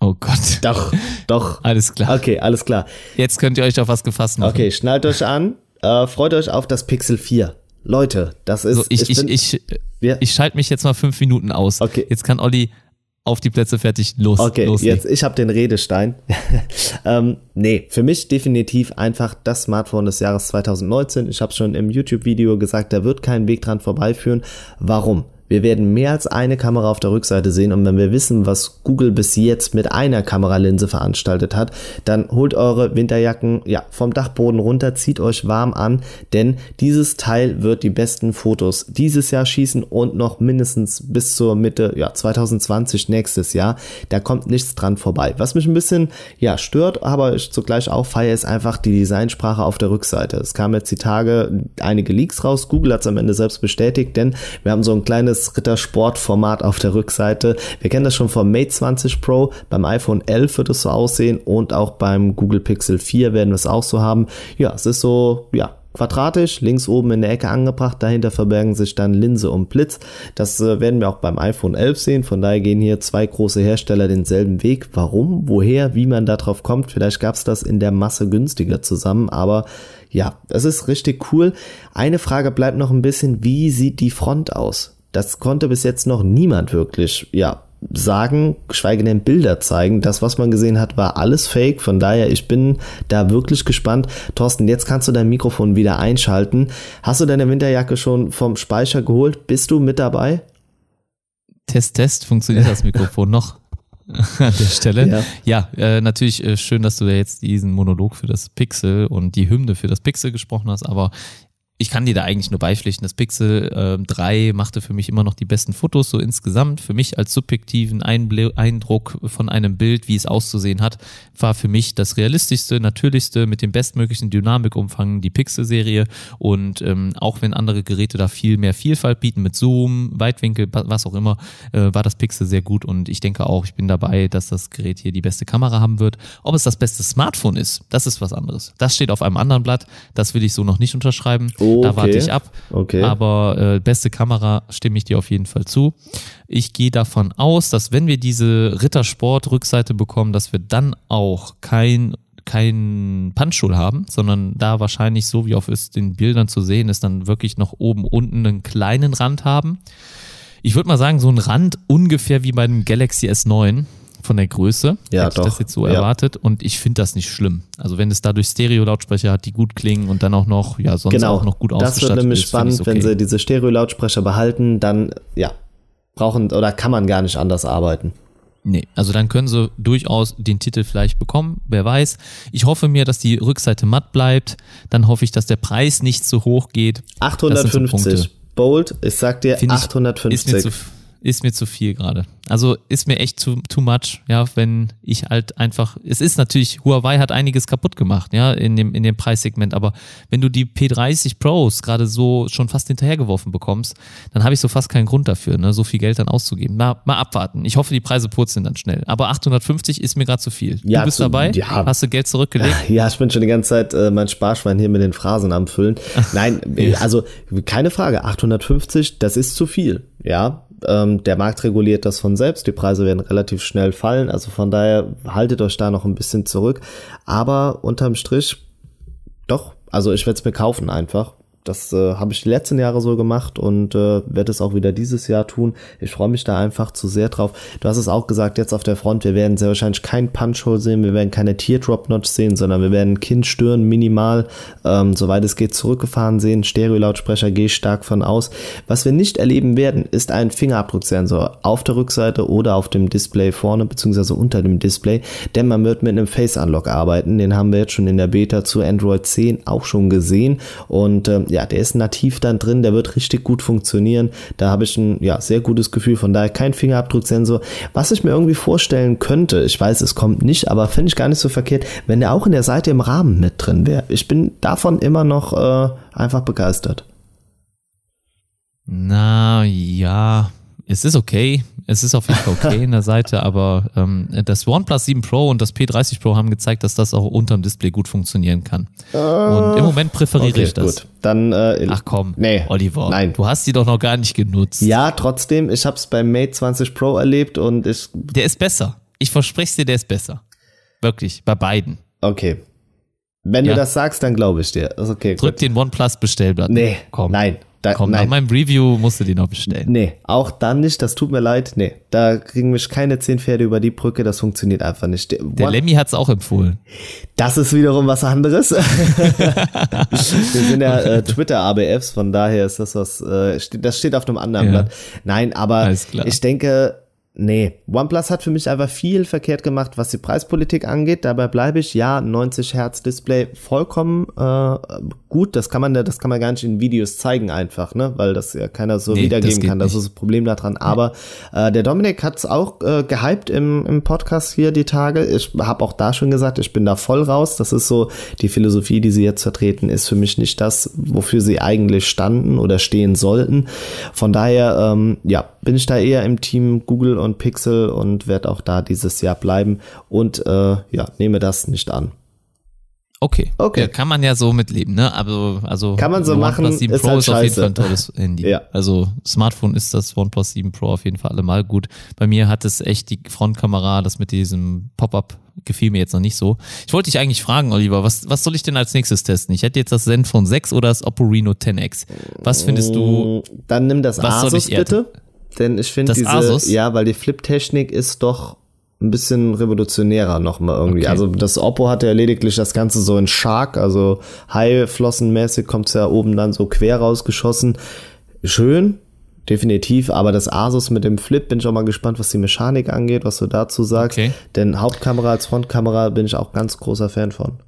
Oh Gott. doch, *laughs* doch. Alles klar. Okay, alles klar. Jetzt könnt ihr euch auf was gefasst machen. Okay, schnallt euch an. Äh, freut euch auf das Pixel 4. Leute, das ist. So, ich, ich, ich, ich, Ja. ich schalte mich jetzt mal fünf Minuten aus. Okay. Jetzt kann Olli auf die Plätze fertig los. Okay, loslegen. jetzt ich habe den Redestein. *laughs* ähm, nee, für mich definitiv einfach das Smartphone des Jahres 2019. Ich habe schon im YouTube-Video gesagt, da wird kein Weg dran vorbeiführen. Warum? Wir werden mehr als eine Kamera auf der Rückseite sehen und wenn wir wissen, was Google bis jetzt mit einer Kameralinse veranstaltet hat, dann holt eure Winterjacken ja, vom Dachboden runter, zieht euch warm an, denn dieses Teil wird die besten Fotos dieses Jahr schießen und noch mindestens bis zur Mitte ja, 2020 nächstes Jahr. Da kommt nichts dran vorbei. Was mich ein bisschen ja, stört, aber ich zugleich auch feiere, ist einfach die Designsprache auf der Rückseite. Es kamen jetzt die Tage einige Leaks raus. Google hat es am Ende selbst bestätigt, denn wir haben so ein kleines Rittersportformat auf der Rückseite. Wir kennen das schon vom Mate 20 Pro. Beim iPhone 11 wird es so aussehen und auch beim Google Pixel 4 werden wir es auch so haben. Ja, es ist so, ja, quadratisch, links oben in der Ecke angebracht, dahinter verbergen sich dann Linse und Blitz. Das äh, werden wir auch beim iPhone 11 sehen, von daher gehen hier zwei große Hersteller denselben Weg. Warum, woher, wie man da drauf kommt, vielleicht gab es das in der Masse günstiger zusammen, aber ja, es ist richtig cool. Eine Frage bleibt noch ein bisschen, wie sieht die Front aus? Das konnte bis jetzt noch niemand wirklich, ja, sagen, geschweige denn Bilder zeigen. Das, was man gesehen hat, war alles fake. Von daher, ich bin da wirklich gespannt. Thorsten, jetzt kannst du dein Mikrofon wieder einschalten. Hast du deine Winterjacke schon vom Speicher geholt? Bist du mit dabei? Test, Test, funktioniert das Mikrofon noch *laughs* an der Stelle? Ja. Ja, äh, natürlich äh, schön, dass du da jetzt diesen Monolog für das Pixel und die Hymne für das Pixel gesprochen hast, aber ich kann dir da eigentlich nur beipflichten. Das Pixel äh, 3 machte für mich immer noch die besten Fotos, so insgesamt. Für mich als subjektiven Einbl Eindruck von einem Bild, wie es auszusehen hat, war für mich das realistischste, natürlichste, mit dem bestmöglichen Dynamikumfang die Pixel-Serie. Und ähm, auch wenn andere Geräte da viel mehr Vielfalt bieten mit Zoom, Weitwinkel, wa- was auch immer, äh, war das Pixel sehr gut. Und ich denke auch, ich bin dabei, dass das Gerät hier die beste Kamera haben wird. Ob es das beste Smartphone ist, das ist was anderes. Das steht auf einem anderen Blatt. Das will ich so noch nicht unterschreiben. Da Okay. warte ich ab. Okay. Aber äh, beste Kamera stimme ich dir auf jeden Fall zu. Ich gehe davon aus, dass wenn wir diese Rittersport-Rückseite bekommen, dass wir dann auch kein kein Punchhole haben, sondern da wahrscheinlich so wie auf den Bildern zu sehen ist, dann wirklich noch oben unten einen kleinen Rand haben. Ich würde mal sagen, so ein Rand ungefähr wie beim Galaxy S9 von der Größe. Ja, Hätte ich das doch. jetzt so Ja. erwartet und ich finde das nicht schlimm. Also wenn es dadurch Stereo-Lautsprecher hat, die gut klingen und dann auch noch, ja, sonst genau. auch noch gut das ausgestattet wird nämlich ist, spannend, ich's wenn okay. sie diese Stereo-Lautsprecher behalten, dann, ja, brauchen oder kann man gar nicht anders arbeiten. Nee, also dann können sie durchaus den Titel vielleicht bekommen, wer weiß. Ich hoffe mir, dass die Rückseite matt bleibt. Dann hoffe ich, dass der Preis nicht zu hoch geht. Das sind so 850. Punkte. Bold, ich sag dir Find ich- 850. Ist mir zu, ist mir zu viel gerade. Also ist mir echt too, too much, ja, wenn ich halt einfach, es ist natürlich, Huawei hat einiges kaputt gemacht, ja, in dem, in dem Preissegment, aber wenn du die P30 Pros gerade so schon fast hinterhergeworfen bekommst, dann habe ich so fast keinen Grund dafür, ne, so viel Geld dann auszugeben. Mal, mal abwarten. Ich hoffe, die Preise purzeln dann schnell. Aber 850 ist mir gerade zu viel. Ja, du bist zu- dabei? ja. Hast du Geld zurückgelegt? *laughs* Ja, ich bin schon die ganze Zeit äh, mein Sparschwein hier mit den Phrasen am Füllen. Nein, *laughs* also keine Frage, 850, das ist zu viel. Ja, ähm, der Markt reguliert das von selbst, die Preise werden relativ schnell fallen, also von daher haltet euch da noch ein bisschen zurück. Aber unterm Strich, doch, also ich werde es mir kaufen einfach. Das äh, habe ich die letzten Jahre so gemacht und äh, werde es auch wieder dieses Jahr tun. Ich freue mich da einfach zu sehr drauf. Du hast es auch gesagt, jetzt auf der Front, wir werden sehr wahrscheinlich kein Punch-Hole sehen, wir werden keine Teardrop-Notch sehen, sondern wir werden Kinn, Stirn minimal, ähm, soweit es geht, zurückgefahren sehen. Stereo-Lautsprecher gehe ich stark von aus. Was wir nicht erleben werden, ist ein Fingerabdrucksensor auf der Rückseite oder auf dem Display vorne, beziehungsweise unter dem Display, denn man wird mit einem Face-Unlock arbeiten. Den haben wir jetzt schon in der Beta zu Android 10 auch schon gesehen und ähm, ja, der ist nativ dann drin, der wird richtig gut funktionieren. Da habe ich ein ja, sehr gutes Gefühl, von daher kein Fingerabdrucksensor. Was ich mir irgendwie vorstellen könnte, ich weiß, es kommt nicht, aber finde ich gar nicht so verkehrt, wenn der auch in der Seite im Rahmen mit drin wäre. Ich bin davon immer noch äh, einfach begeistert. Na ja, es ist okay. Es ist auf jeden Fall okay in der Seite, aber ähm, das OnePlus 7 Pro und das P30 Pro haben gezeigt, dass das auch unterm Display gut funktionieren kann. und im Moment präferiere Okay, ich das. gut. Dann äh, Ach komm, Nee, Oliver, nein. du hast die doch noch gar nicht genutzt. Ja, trotzdem, ich habe es beim Mate 20 Pro erlebt und ich Der ist besser. Ich verspreche dir, der ist besser. Wirklich, bei beiden. okay. Wenn Ja. du das sagst, dann glaube ich dir. Ist okay. Drück gut. den OnePlus Bestellblatt. Nee, komm. nein. Da, Komm, nach nein, meinem Review musst du den noch bestellen. nee, auch dann nicht, das tut mir leid. Nee, da kriegen mich keine zehn Pferde über die Brücke, das funktioniert einfach nicht. Der, Der Lemmy hat's auch empfohlen. Das ist wiederum was anderes. *laughs* *laughs* Wir sind ja äh, Twitter-ABFs, von daher ist das was, äh, steht, das steht auf einem anderen Ja. Blatt. Nein, aber ich denke, nee, OnePlus hat für mich einfach viel verkehrt gemacht, was die Preispolitik angeht. Dabei bleibe ich, ja, 90 Hertz Display vollkommen äh, gut. Das kann man, ja- das kann man gar nicht in Videos zeigen einfach, ne, weil das ja keiner so Nee, das wiedergeben geht kann. Das ist das Problem daran. Aber äh, der Dominik hat es auch äh, gehypt im, im Podcast hier die Tage. Ich habe auch da schon gesagt, ich bin da voll raus. Das ist so die Philosophie, die sie jetzt vertreten, ist für mich nicht das, wofür sie eigentlich standen oder stehen sollten. Von daher, ähm, ja, bin ich da eher im Team Google und Pixel und werde auch da dieses Jahr bleiben und äh, ja, nehme das nicht an. Okay. Okay. Ja, kann man ja so mitleben, ne? Also, also Kann man so OnePlus machen, 7 ist Pro halt ist auf jeden. Fall ein tolles Handy. Ja. Also Smartphone ist das OnePlus 7 Pro auf jeden Fall allemal gut. Bei mir hat es echt die Frontkamera, das mit diesem Pop-up gefiel mir jetzt noch nicht so. Ich wollte dich eigentlich fragen, Oliver, was, was soll ich denn als nächstes testen? Ich hätte jetzt das Zenfone 6 oder das Oppo Reno 10X. Was findest du? Mm, Dann nimm das Asus bitte. Denn ich finde Das diese, Asus? ja, weil die Flip-Technik ist doch ein bisschen revolutionärer nochmal irgendwie. Okay. Also das Oppo hatte ja lediglich das Ganze so in Shark, also High-Flossenmäßig kommt's ja oben dann so quer rausgeschossen. Schön, definitiv, aber das Asus mit dem Flip bin ich auch mal gespannt, was die Mechanik angeht, was du dazu sagst. Okay. Denn Hauptkamera als Frontkamera bin ich auch ganz großer Fan von.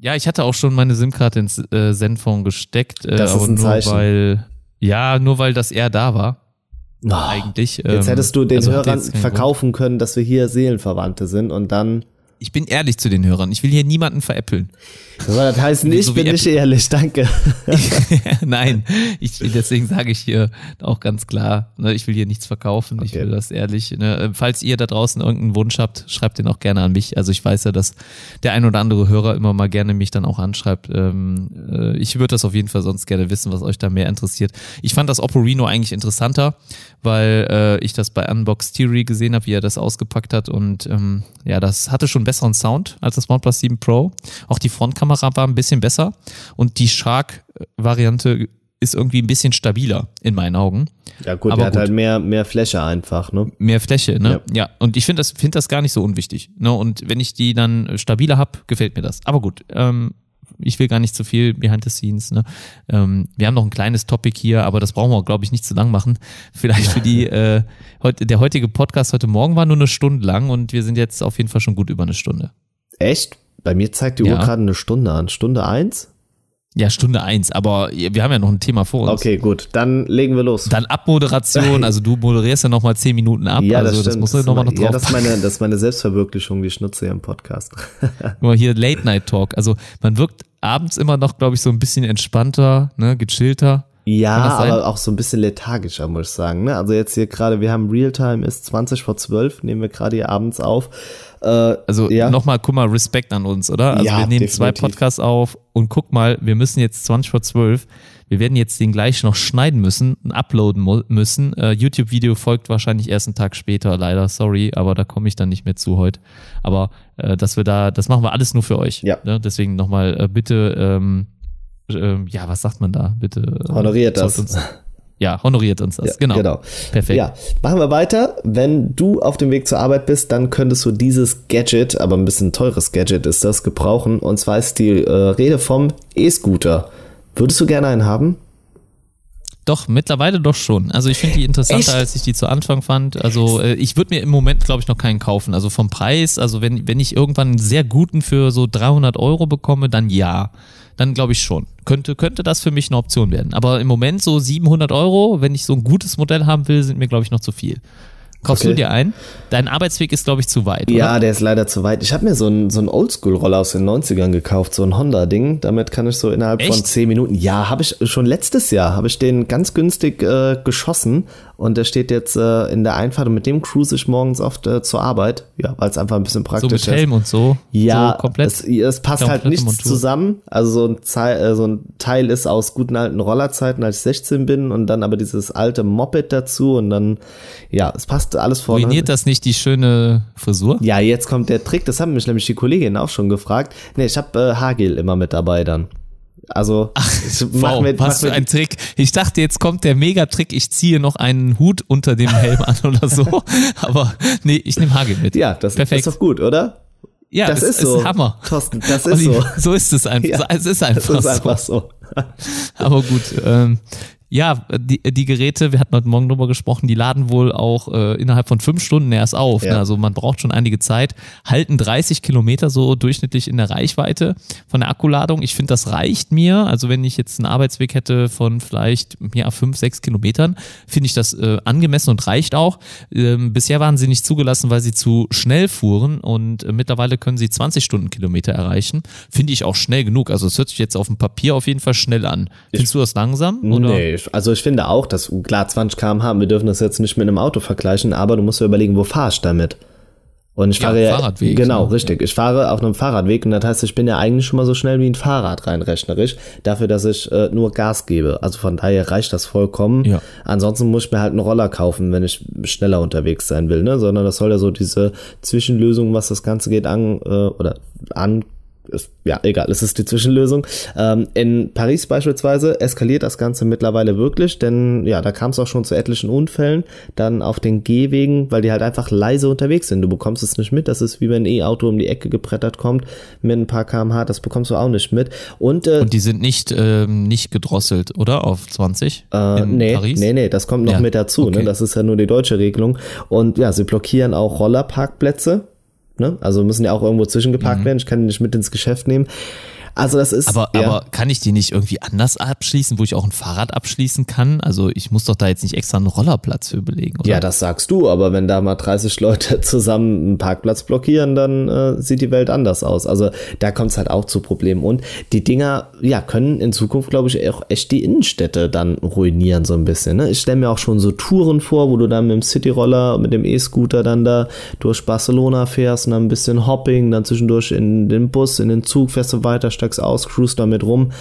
Ja, ich hatte auch schon meine SIM-Karte ins äh, Zenfone gesteckt, äh, Das ist aber ein nur Zeichen. weil, ja, nur weil das eher da war, Oh, eigentlich. jetzt ähm, hättest du den also Hörern verkaufen können, dass wir hier Seelenverwandte sind und dann Ich bin ehrlich zu den Hörern. Ich will hier niemanden veräppeln. Das soll das heißen, ich So wie bin nicht Apple. ehrlich, danke. *laughs* Nein, ich, deswegen sage ich hier auch ganz klar, ne, ich will hier nichts verkaufen, ich Okay. will das ehrlich. Ne. Falls ihr da draußen irgendeinen Wunsch habt, schreibt den auch gerne an mich. Also ich weiß ja, dass der ein oder andere Hörer immer mal gerne mich dann auch anschreibt. Ähm, äh, ich würde das auf jeden Fall sonst gerne wissen, was euch da mehr interessiert. Ich fand das Oppo Reno eigentlich interessanter, weil äh, ich das bei Unbox Theory gesehen habe, wie er das ausgepackt hat und ähm, ja, das hatte schon besseren Sound als das OnePlus 7 Pro. Auch die Frontkamera war ein bisschen besser und die Shark-Variante ist irgendwie ein bisschen stabiler in meinen Augen. Ja gut, Aber der hat gut. halt mehr, mehr Fläche einfach, ne? Mehr Fläche, ne? Ja. und ich finde das, find das gar nicht so unwichtig. Ne? Und wenn ich die dann stabiler hab, gefällt mir das. Aber gut, ähm, ich will gar nicht zu viel behind the scenes. Ne? Ähm, wir haben noch ein kleines Topic hier, aber das brauchen wir, glaube ich, nicht zu lang machen. Vielleicht für die, *laughs* äh, heute, der heutige Podcast heute Morgen war nur eine Stunde lang und wir sind jetzt auf jeden Fall schon gut über eine Stunde. Echt? Bei mir zeigt die Ja. Uhr gerade eine Stunde an. Stunde eins? Ja, Stunde eins, aber wir haben ja noch ein Thema vor uns. Okay, gut, dann legen wir los. Dann Abmoderation, *laughs* also du moderierst ja nochmal zehn Minuten ab, ja, das also das musst du nochmal noch ja, drauf das ist, meine, das ist meine Selbstverwirklichung, die ich nutze hier im Podcast. *laughs* Guck mal hier Late Night Talk. Also man wirkt abends immer noch, glaube ich, so ein bisschen entspannter, ne, gechillter. Ja, aber auch so ein bisschen lethargischer, muss ich sagen. Ne? Also jetzt hier gerade, wir haben Realtime, ist 20 vor 12, nehmen wir gerade hier abends auf. Äh, Also Ja. nochmal, guck mal, Respekt an uns, oder? Also Ja, wir nehmen zwei definitiv. Podcasts auf und guck mal, wir müssen jetzt 20 vor 12, wir werden jetzt den gleich noch schneiden müssen, und uploaden müssen. Äh, YouTube-Video folgt wahrscheinlich erst einen Tag später, leider, sorry, aber da komme ich dann nicht mehr zu heute. Aber äh, dass wir da, das machen wir alles nur für euch. Ja. Ne? Deswegen nochmal, äh, bitte, ähm, ähm, ja, was sagt man da? Bitte. äh, Honoriert das. Uns, *laughs* ja, honoriert uns das, Ja, genau. genau. Perfekt. Ja, machen wir weiter. Wenn du auf dem Weg zur Arbeit bist, dann könntest du dieses Gadget, aber ein bisschen teures Gadget ist das, gebrauchen. Und zwar ist die äh, Rede vom E-Scooter. Würdest du gerne einen haben? Doch, mittlerweile doch schon. Also ich finde die interessanter, Echt? als ich die zu Anfang fand. Also äh, ich würde mir im Moment, glaube ich, noch keinen kaufen. Also vom Preis, also wenn, wenn ich irgendwann einen sehr guten für so 300 Euro bekomme, dann ja. Dann glaube ich schon. Könnte, könnte das für mich eine Option werden. Aber im Moment so 700 Euro, wenn ich so ein gutes Modell haben will, sind mir, glaube ich, noch zu viel. Kaufst Okay. du dir ein? Dein Arbeitsweg ist, glaube ich, zu weit. Ja, Oder? der ist leider zu weit. Ich habe mir so einen so einen Oldschool-Roller aus den 90ern gekauft, so ein Honda-Ding. Damit kann ich so innerhalb von Echt? 10 Minuten. Ja, habe ich schon letztes Jahr, habe ich den ganz günstig äh, geschossen und der steht jetzt äh, in der Einfahrt und mit dem cruise ich morgens oft äh, zur Arbeit. Ja, weil es einfach ein bisschen So praktisch mit ist. Helm und so. Ja, So komplett. Es, es passt halt nichts Montur. zusammen. Also so ein, Teil, äh, so ein Teil ist aus guten alten Rollerzeiten, als ich 16 bin und dann aber dieses alte Moped dazu und dann, ja, es passt alles vorne. Ruiniert das nicht die schöne Frisur? Ja, jetzt kommt der Trick, das haben mich nämlich die Kollegin auch schon gefragt. Nee, ich habe äh, Haargel immer mit dabei dann. Also, Ach, wow, mir, was für ein Trick. Ich dachte, jetzt kommt der Megatrick, ich ziehe noch einen Hut unter dem Helm an *laughs* oder so. Aber nee, ich nehme Hagel mit. Ja, das Perfekt. ist doch gut, oder? Ja, das, das ist so. Ist Hammer. Thorsten, das ist Olli, so. So ist es einfach. *laughs* Ja, es ist einfach, ist einfach so. so. Aber gut, ähm, ja, die, die Geräte, wir hatten heute Morgen drüber gesprochen, die laden wohl auch äh, innerhalb von fünf Stunden erst auf. Ja. Ne? Also man braucht schon einige Zeit, halten 30 Kilometer so durchschnittlich in der Reichweite von der Akkuladung. Ich finde, das reicht mir. Also wenn ich jetzt einen Arbeitsweg hätte von vielleicht ja, fünf, sechs Kilometern, finde ich das äh, angemessen und reicht auch. Ähm, bisher waren sie nicht zugelassen, weil sie zu schnell fuhren und äh, mittlerweile können sie 20 Stundenkilometer erreichen. Finde ich auch schnell genug. Also es hört sich jetzt auf dem Papier auf jeden Fall schnell an. Findest ich, du das langsam? Oder? Nee, also ich finde auch, dass klar 20 km/h, wir dürfen das jetzt nicht mit einem Auto vergleichen, aber du musst dir überlegen, wo fahrst du damit? Und ich fahre ja, Fahrradweg, genau, ne? richtig. Ich fahre auf einem Fahrradweg und das heißt, ich bin ja eigentlich schon mal so schnell wie ein Fahrrad rein rechnerisch, dafür, dass ich äh, nur Gas gebe. Also von daher reicht das vollkommen. Ja. Ansonsten muss ich mir halt einen Roller kaufen, wenn ich schneller unterwegs sein will, ne? Sondern das soll ja so diese Zwischenlösung, was das Ganze geht, an äh, oder an ist, ja, egal, es ist die Zwischenlösung. Ähm, in Paris beispielsweise eskaliert das Ganze mittlerweile wirklich, denn ja, da kam es auch schon zu etlichen Unfällen, dann auf den Gehwegen, weil die halt einfach leise unterwegs sind. Du bekommst es nicht mit, das ist wie wenn ein E-Auto um die Ecke gebrettert kommt mit ein paar kmh, das bekommst du auch nicht mit. Und, äh, Und die sind nicht, ähm, nicht gedrosselt, oder? Auf 20? Äh, nee, Paris? nee, nee, das kommt noch ja, mit dazu, ne? okay. ne? Das ist ja nur die deutsche Regelung. Und ja, sie blockieren auch Rollerparkplätze Ne? Also müssen ja auch irgendwo zwischengeparkt mhm. werden. Ich kann die nicht mit ins Geschäft nehmen. Also das ist. Aber, ja. aber kann ich die nicht irgendwie anders abschließen, wo ich auch ein Fahrrad abschließen kann? Also ich muss doch da jetzt nicht extra einen Rollerplatz für belegen, oder? Ja, das sagst du, aber wenn da mal 30 Leute *laughs* zusammen einen Parkplatz blockieren, dann äh, sieht die Welt anders aus. Also da kommt es halt auch zu Problemen. Und die Dinger, ja, können in Zukunft, glaube ich, auch echt die Innenstädte dann ruinieren, so ein bisschen. Ne? Ich stelle mir auch schon so Touren vor, wo du dann mit dem Cityroller, mit dem E-Scooter dann da durch Barcelona fährst und dann ein bisschen Hopping, dann zwischendurch in den Bus, in den Zug fährst du weiter, steigst aus, cruise damit rum.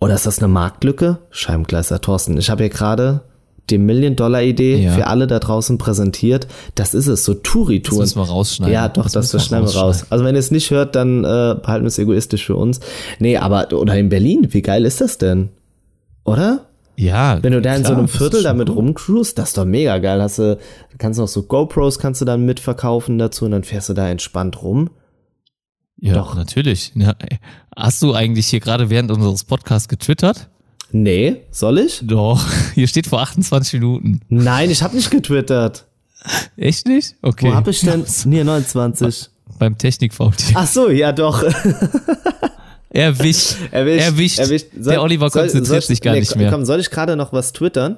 Oder ist das eine Marktlücke? Scheibengleiser Thorsten. Ich habe hier gerade die Million-Dollar-Idee ja. für alle da draußen präsentiert. Das ist es, so Touri-Touren. Das müssen wir rausschneiden. Ja, doch, das, das schneiden wir raus. Also wenn ihr es nicht hört, dann äh, behalten wir es egoistisch für uns. Nee, aber, oder in Berlin, wie geil ist das denn? Oder? Ja. Wenn du da in so einem Viertel damit rumcruist, das ist doch mega geil. Hast du, kannst noch so GoPros kannst du dann mitverkaufen dazu und dann fährst du da entspannt rum. Ja, Doch. natürlich. Ja. Hast du eigentlich hier gerade während unseres Podcasts getwittert? Nee, soll ich? Doch, *laughs* hier steht vor 28 Minuten. Nein, ich habe nicht getwittert. Echt nicht? Okay. Wo hab ich denn? *laughs* Nee, 29. Beim Technik-VT. Ach so, ja doch. *laughs* Erwischt. Erwischt. Erwischt. Erwischt. Soll, Der Oliver konzentriert soll, sich gar nee, nicht mehr. Komm, soll ich gerade noch was twittern?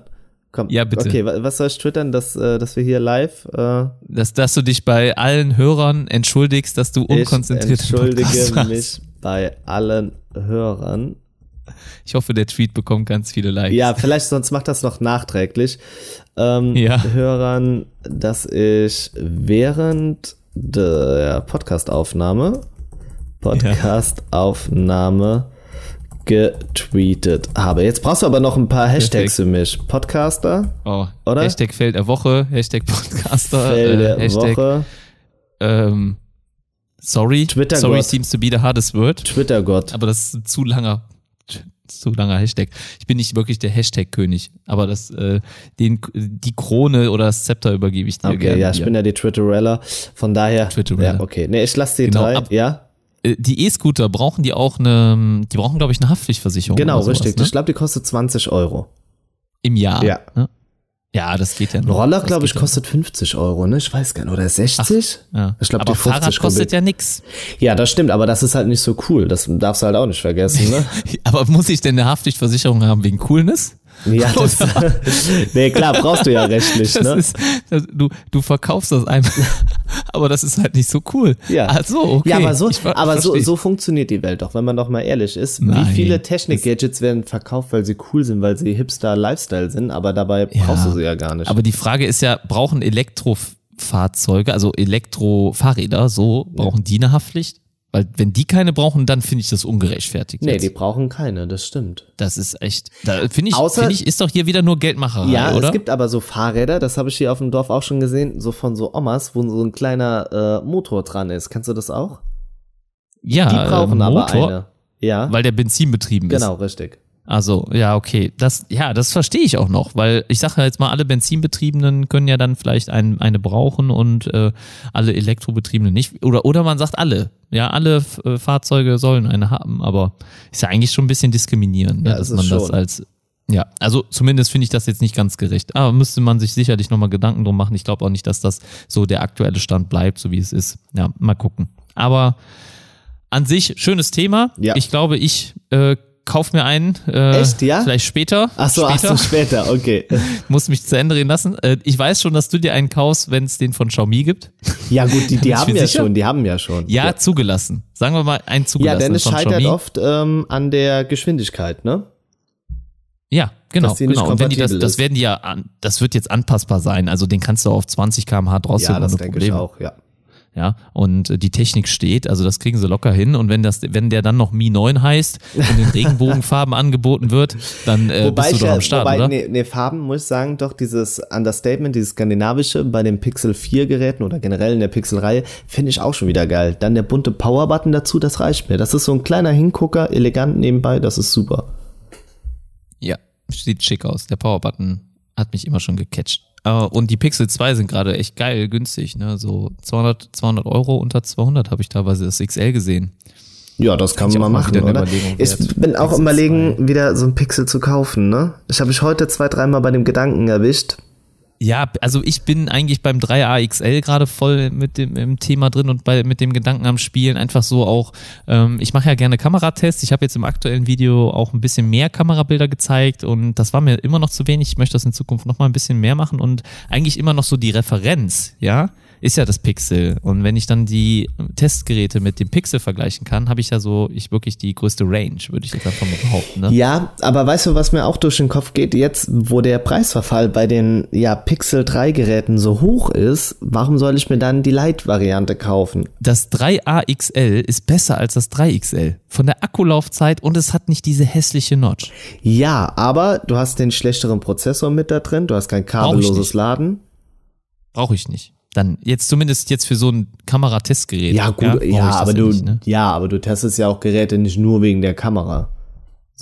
Komm. Ja, bitte. Okay, was soll ich twittern, dass, äh, dass wir hier live. Äh, dass, dass du dich bei allen Hörern entschuldigst, dass du unkonzentriert Ich entschuldige mich bei allen Hörern. Ich hoffe, der Tweet bekommt ganz viele Likes. Ja, vielleicht sonst macht das noch nachträglich. Ähm, ja. Hörern, dass ich während der Podcastaufnahme Podcastaufnahme getweetet habe. Jetzt brauchst du aber noch ein paar Hashtags für mich. Podcaster, oh, oder? Hashtag Feld der Woche, Hashtag Podcaster, Feld der äh, Hashtag, Woche. Ähm, sorry, Twitter sorry seems to be the hardest word. Twitter Gott. Aber das ist ein zu langer, zu langer Hashtag. Ich bin nicht wirklich der Hashtag-König, aber das, äh, den, die Krone oder das Zepter übergebe ich dir okay, gerne. ja, ich hier. bin ja die Twitterella. Von daher. Twitterella. Ja, okay. Nee, ich lasse die genau, drei. Ab, ja? Äh, die E-Scooter brauchen die auch eine, die brauchen, glaube ich, eine Haftpflichtversicherung. Genau, sowas, richtig. Ne? Ich glaube, die kostet 20 Euro. Im Jahr. Ja. Ne? Ja, das geht ja noch. Ein Roller, glaube ich, kostet ja. 50 Euro, ne? Ich weiß gar nicht. Oder 60? Ach, ja. Ich glaube, die 50 Fahrrad kostet ja nix. Ja, das stimmt, aber das ist halt nicht so cool. Das darfst du halt auch nicht vergessen, ne? *laughs* aber muss ich denn eine Haftpflichtversicherung haben wegen Coolness? Ja, *laughs* das, nee, klar, brauchst du ja rechtlich. Ne? Ist, das, du, du verkaufst das einfach, *laughs* aber das ist halt nicht so cool. Ja, also, okay. Ja, aber, so, aber so, so funktioniert die Welt doch, wenn man doch mal ehrlich ist. Nein, Wie viele Technik-Gadgets werden verkauft, weil sie cool sind, weil sie Hipster-Lifestyle sind, aber dabei ja, brauchst du sie ja gar nicht. Aber die Frage ist ja, brauchen Elektrofahrzeuge, also Elektrofahrräder, so, brauchen ja. die eine Haftpflicht? Weil wenn die keine brauchen, dann finde ich das ungerechtfertigt. Nee, jetzt. die brauchen keine, das stimmt. Das ist echt, da finde ich, find ich, ist doch hier wieder nur Geldmacherei, ja, oder? es gibt aber so Fahrräder, das habe ich hier auf dem Dorf auch schon gesehen, so von so Omas, wo so ein kleiner äh, Motor dran ist. Kennst du das auch? Ja, die brauchen äh, aber eine. Ja. Weil der Benzin betrieben ist. Genau, richtig. Also, ja, okay. Das, ja, das verstehe ich auch noch, weil ich sage jetzt mal, alle Benzinbetriebenen können ja dann vielleicht ein, eine brauchen und äh, alle Elektrobetriebenen nicht. Oder, oder man sagt alle. Ja, alle äh, Fahrzeuge sollen eine haben, aber ist ja eigentlich schon ein bisschen diskriminierend, ne, Ja, dass man es das schon. als. Ja, also zumindest finde ich das jetzt nicht ganz gerecht. Aber müsste man sich sicherlich nochmal Gedanken drum machen. Ich glaube auch nicht, dass das so der aktuelle Stand bleibt, so wie es ist. Ja, mal gucken. Aber an sich schönes Thema. Ja. Ich glaube, ich äh, kauf mir einen. Äh, Echt, ja? Vielleicht später. Ach so, ach später. so, später, okay. *laughs* Muss mich zu Ende reden lassen. Äh, ich weiß schon, dass du dir einen kaufst, wenn es den von Xiaomi gibt. Ja gut, die, *laughs* die ich haben ja sicher? schon, die haben ja schon. Ja, zugelassen. Sagen wir mal einen Ja, zugelassen denn es scheitert Xiaomi. oft ähm, an der Geschwindigkeit, ne? Ja, genau, genau. Und wenn die das, das werden die ja, an, das wird jetzt anpassbar sein. Also den kannst du auf 20 km/h draußen Ja, das ohne denke ich Probleme. auch, ja. Ja, und äh, die Technik steht, also das kriegen sie locker hin. Und wenn das, wenn der dann noch Mi 9 heißt und in Regenbogenfarben *laughs* angeboten wird, dann äh, bist du doch am Start, wobei, oder? Nee, nee, Farben muss ich sagen, doch dieses Understatement, dieses skandinavische bei den Pixel 4 Geräten oder generell in der Pixel-Reihe, finde ich auch schon wieder geil. Dann der bunte Power-Button dazu, das reicht mir. Das ist so ein kleiner Hingucker, elegant nebenbei, das ist super. Ja, sieht schick aus. Der Powerbutton hat mich immer schon gecatcht. Äh, Und die Pixel 2 sind gerade echt geil, günstig. Ne? So 200, 200 Euro, unter 200 habe ich teilweise das XL gesehen. Ja, das kann man mal machen, oder? Ich bin auch Pixel überlegen, wieder so ein Pixel zu kaufen, ne? Ich habe mich heute zwei, dreimal bei dem Gedanken erwischt. Ja, also ich bin eigentlich beim 3A XL gerade voll mit dem im Thema drin und bei, mit dem Gedanken am Spielen. Einfach so auch, ähm, ich mache ja gerne Kameratests. Ich habe jetzt im aktuellen Video auch ein bisschen mehr Kamerabilder gezeigt und das war mir immer noch zu wenig. Ich möchte das in Zukunft noch mal ein bisschen mehr machen und eigentlich immer noch so die Referenz, ja, ist ja das Pixel. Und wenn ich dann die Testgeräte mit dem Pixel vergleichen kann, habe ich ja so, ich wirklich die größte Range, würde ich jetzt einfach mal behaupten. Ne? Ja, aber weißt du, was mir auch durch den Kopf geht? Jetzt, wo der Preisverfall bei den ja, Pixel 3 Geräten so hoch ist, warum soll ich mir dann die Lite-Variante kaufen? das 3A XL ist besser als das 3XL. Von der Akkulaufzeit und es hat nicht diese hässliche Notch. Ja, aber du hast den schlechteren Prozessor mit da drin, du hast kein kabelloses. Laden. Brauche ich nicht. Dann jetzt zumindest jetzt für so ein Kameratestgerät. Ja, gut, ja, das aber du, nicht, ne? ja, aber du testest ja auch Geräte nicht nur wegen der Kamera.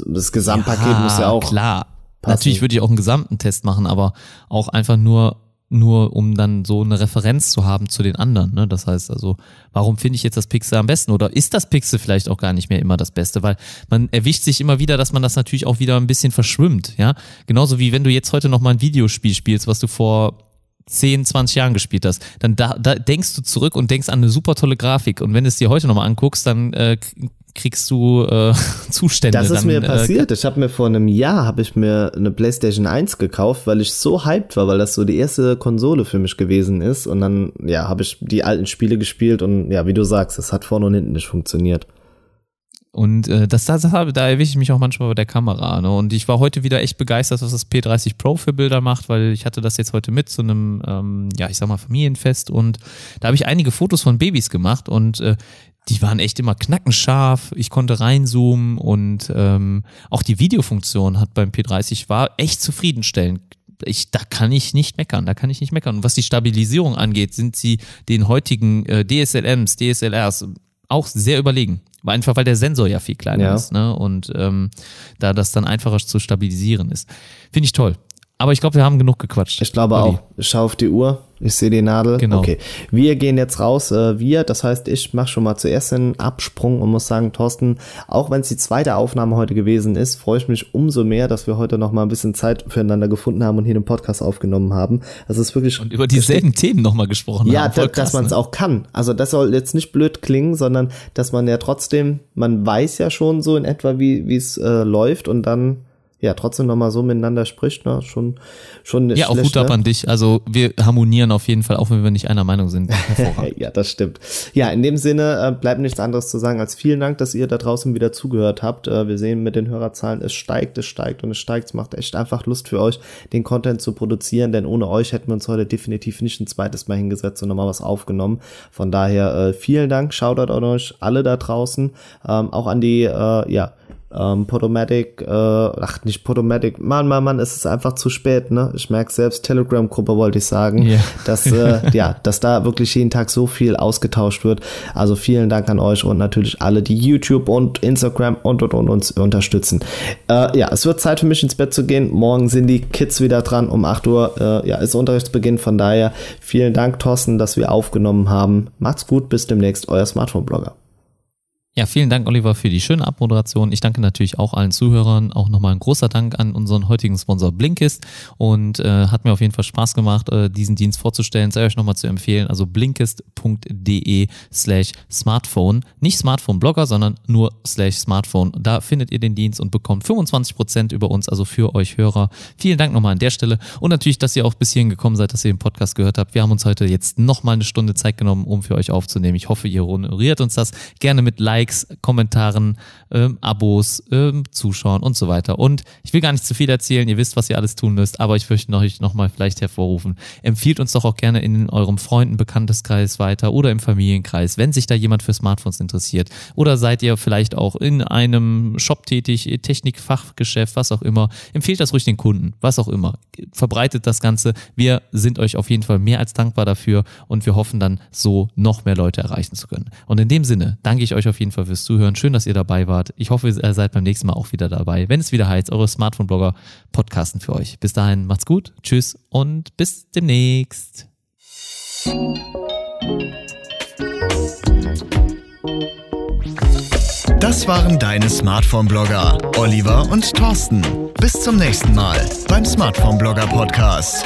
Das Gesamtpaket muss ja auch. Klar. passen. Natürlich würde ich auch einen gesamten Test machen, aber auch einfach nur, nur um dann so eine Referenz zu haben zu den anderen. Ne? Das heißt also, warum finde ich jetzt das Pixel am besten? Oder ist das Pixel vielleicht auch gar nicht mehr immer das Beste? Weil man erwischt sich immer wieder, dass man das natürlich auch wieder ein bisschen verschwimmt. Ja, Genauso wie wenn du jetzt heute noch mal ein Videospiel spielst, was du vor 10, 20 Jahren gespielt hast, dann da, da denkst du zurück und denkst an eine super tolle Grafik. Und wenn du es dir heute nochmal anguckst, dann äh, kriegst du äh, *laughs* Zustände. Das ist dann, mir äh, passiert. Ich habe mir vor einem Jahr habe ich mir eine PlayStation 1 gekauft, weil ich so hyped war, weil das so die erste Konsole für mich gewesen ist. Und dann ja habe ich die alten Spiele gespielt und ja, wie du sagst, es hat vorne und hinten nicht funktioniert. Und äh, das, das, habe- da erwische ich mich auch manchmal bei der Kamera. Ne? Und ich war heute wieder echt begeistert, was das P30 Pro für Bilder macht, weil ich hatte das jetzt heute mit zu einem, ähm, ja, ich sag mal, Familienfest und da habe ich einige Fotos von Babys gemacht und äh, die waren echt immer knackenscharf. Ich konnte reinzoomen und ähm, auch die Videofunktion hat beim P30 war echt zufriedenstellend. Ich, da kann ich nicht meckern, da kann ich nicht meckern. Und was die Stabilisierung angeht, sind sie den heutigen äh, DSLMs, DSLRs auch sehr überlegen. Weil Einfach weil der Sensor ja viel kleiner Ja. ist, ne? Und ähm, da das dann einfacher zu stabilisieren ist. Finde ich toll. Aber ich glaube, wir haben genug gequatscht. Ich glaube Olli. auch. Ich schaue auf die Uhr, ich sehe die Nadel. Genau. Okay. Wir gehen jetzt raus. Äh, wir, das heißt, ich mache schon mal zuerst den Absprung und muss sagen, Thorsten, auch wenn es die zweite Aufnahme heute gewesen ist, freue ich mich umso mehr, dass wir heute noch mal ein bisschen Zeit füreinander gefunden haben und hier den Podcast aufgenommen haben. Das ist wirklich Und über dieselben Themen nochmal gesprochen ja, haben. Krass, dass man es ne? auch kann. Also das soll jetzt nicht blöd klingen, sondern dass man ja trotzdem, man weiß ja schon so in etwa, wie wie es äh, läuft und dann ja trotzdem noch mal so miteinander spricht, ne? schon schon nicht Ja, auch schlecht, Hut ab ne? an dich. Also wir harmonieren auf jeden Fall, auch wenn wir nicht einer Meinung sind. *laughs* Ja, das stimmt. Ja, in dem Sinne äh, bleibt nichts anderes zu sagen als vielen Dank, dass ihr da draußen wieder zugehört habt. Äh, wir sehen mit den Hörerzahlen, es steigt, es steigt und es steigt. Es macht echt einfach Lust für euch, den Content zu produzieren, denn ohne euch hätten wir uns heute definitiv nicht ein zweites Mal hingesetzt und nochmal was aufgenommen. Von daher äh, vielen Dank, Shoutout an euch alle da draußen, ähm, auch an die, äh, ja, ähm, Podomatic, äh, ach nicht Podomatic, Mann, Mann, Mann, es ist einfach zu spät, ne? Ich merke selbst, Telegram-Gruppe wollte ich sagen, yeah. dass, äh, *laughs* ja, dass da wirklich jeden Tag so viel ausgetauscht wird. Also vielen Dank an euch und natürlich alle, die YouTube und Instagram und und und uns unterstützen. Äh, ja, es wird Zeit für mich ins Bett zu gehen. Morgen sind die Kids wieder dran um 8 Uhr. Äh, ja, ist Unterrichtsbeginn, von daher vielen Dank, Thorsten, dass wir aufgenommen haben. Macht's gut, bis demnächst, euer Smartphone-Blogger. Ja, vielen Dank, Oliver, für die schöne Abmoderation. Ich danke natürlich auch allen Zuhörern. Auch nochmal ein großer Dank an unseren heutigen Sponsor Blinkist. Und äh, hat mir auf jeden Fall Spaß gemacht, äh, diesen Dienst vorzustellen. Sei euch nochmal zu empfehlen. Also blinkist.de slash Smartphone. Nicht Smartphone-Blogger, sondern nur slash Smartphone. Da findet ihr den Dienst und bekommt 25 Prozent über uns, also für euch Hörer. Vielen Dank nochmal an der Stelle. Und natürlich, dass ihr auch bis hierhin gekommen seid, dass ihr den Podcast gehört habt. Wir haben uns heute jetzt nochmal eine Stunde Zeit genommen, um für euch aufzunehmen. Ich hoffe, ihr honoriert uns das gerne mit Like Likes, Kommentaren, ähm, Abos, ähm, Zuschauen und so weiter. Und ich will gar nicht zu viel erzählen, ihr wisst, was ihr alles tun müsst, aber ich möchte euch nochmal vielleicht hervorrufen. Empfiehlt uns doch auch gerne in eurem Freunden, Bekannteskreis weiter oder im Familienkreis, wenn sich da jemand für Smartphones interessiert. Oder seid ihr vielleicht auch in einem Shop tätig, Technikfachgeschäft, was auch immer. Empfehlt das ruhig den Kunden, was auch immer. Verbreitet das Ganze. Wir sind euch auf jeden Fall mehr als dankbar dafür und wir hoffen dann so noch mehr Leute erreichen zu können. Und in dem Sinne danke ich euch auf jeden Fall fürs Zuhören. Schön, dass ihr dabei wart. Ich hoffe, ihr seid beim nächsten Mal auch wieder dabei, wenn es wieder heißt, eure Smartphone-Blogger podcasten für euch. Bis dahin, macht's gut, tschüss und bis demnächst. Das waren deine Smartphone-Blogger, Oliver und Thorsten. Bis zum nächsten Mal beim Smartphone-Blogger Podcast.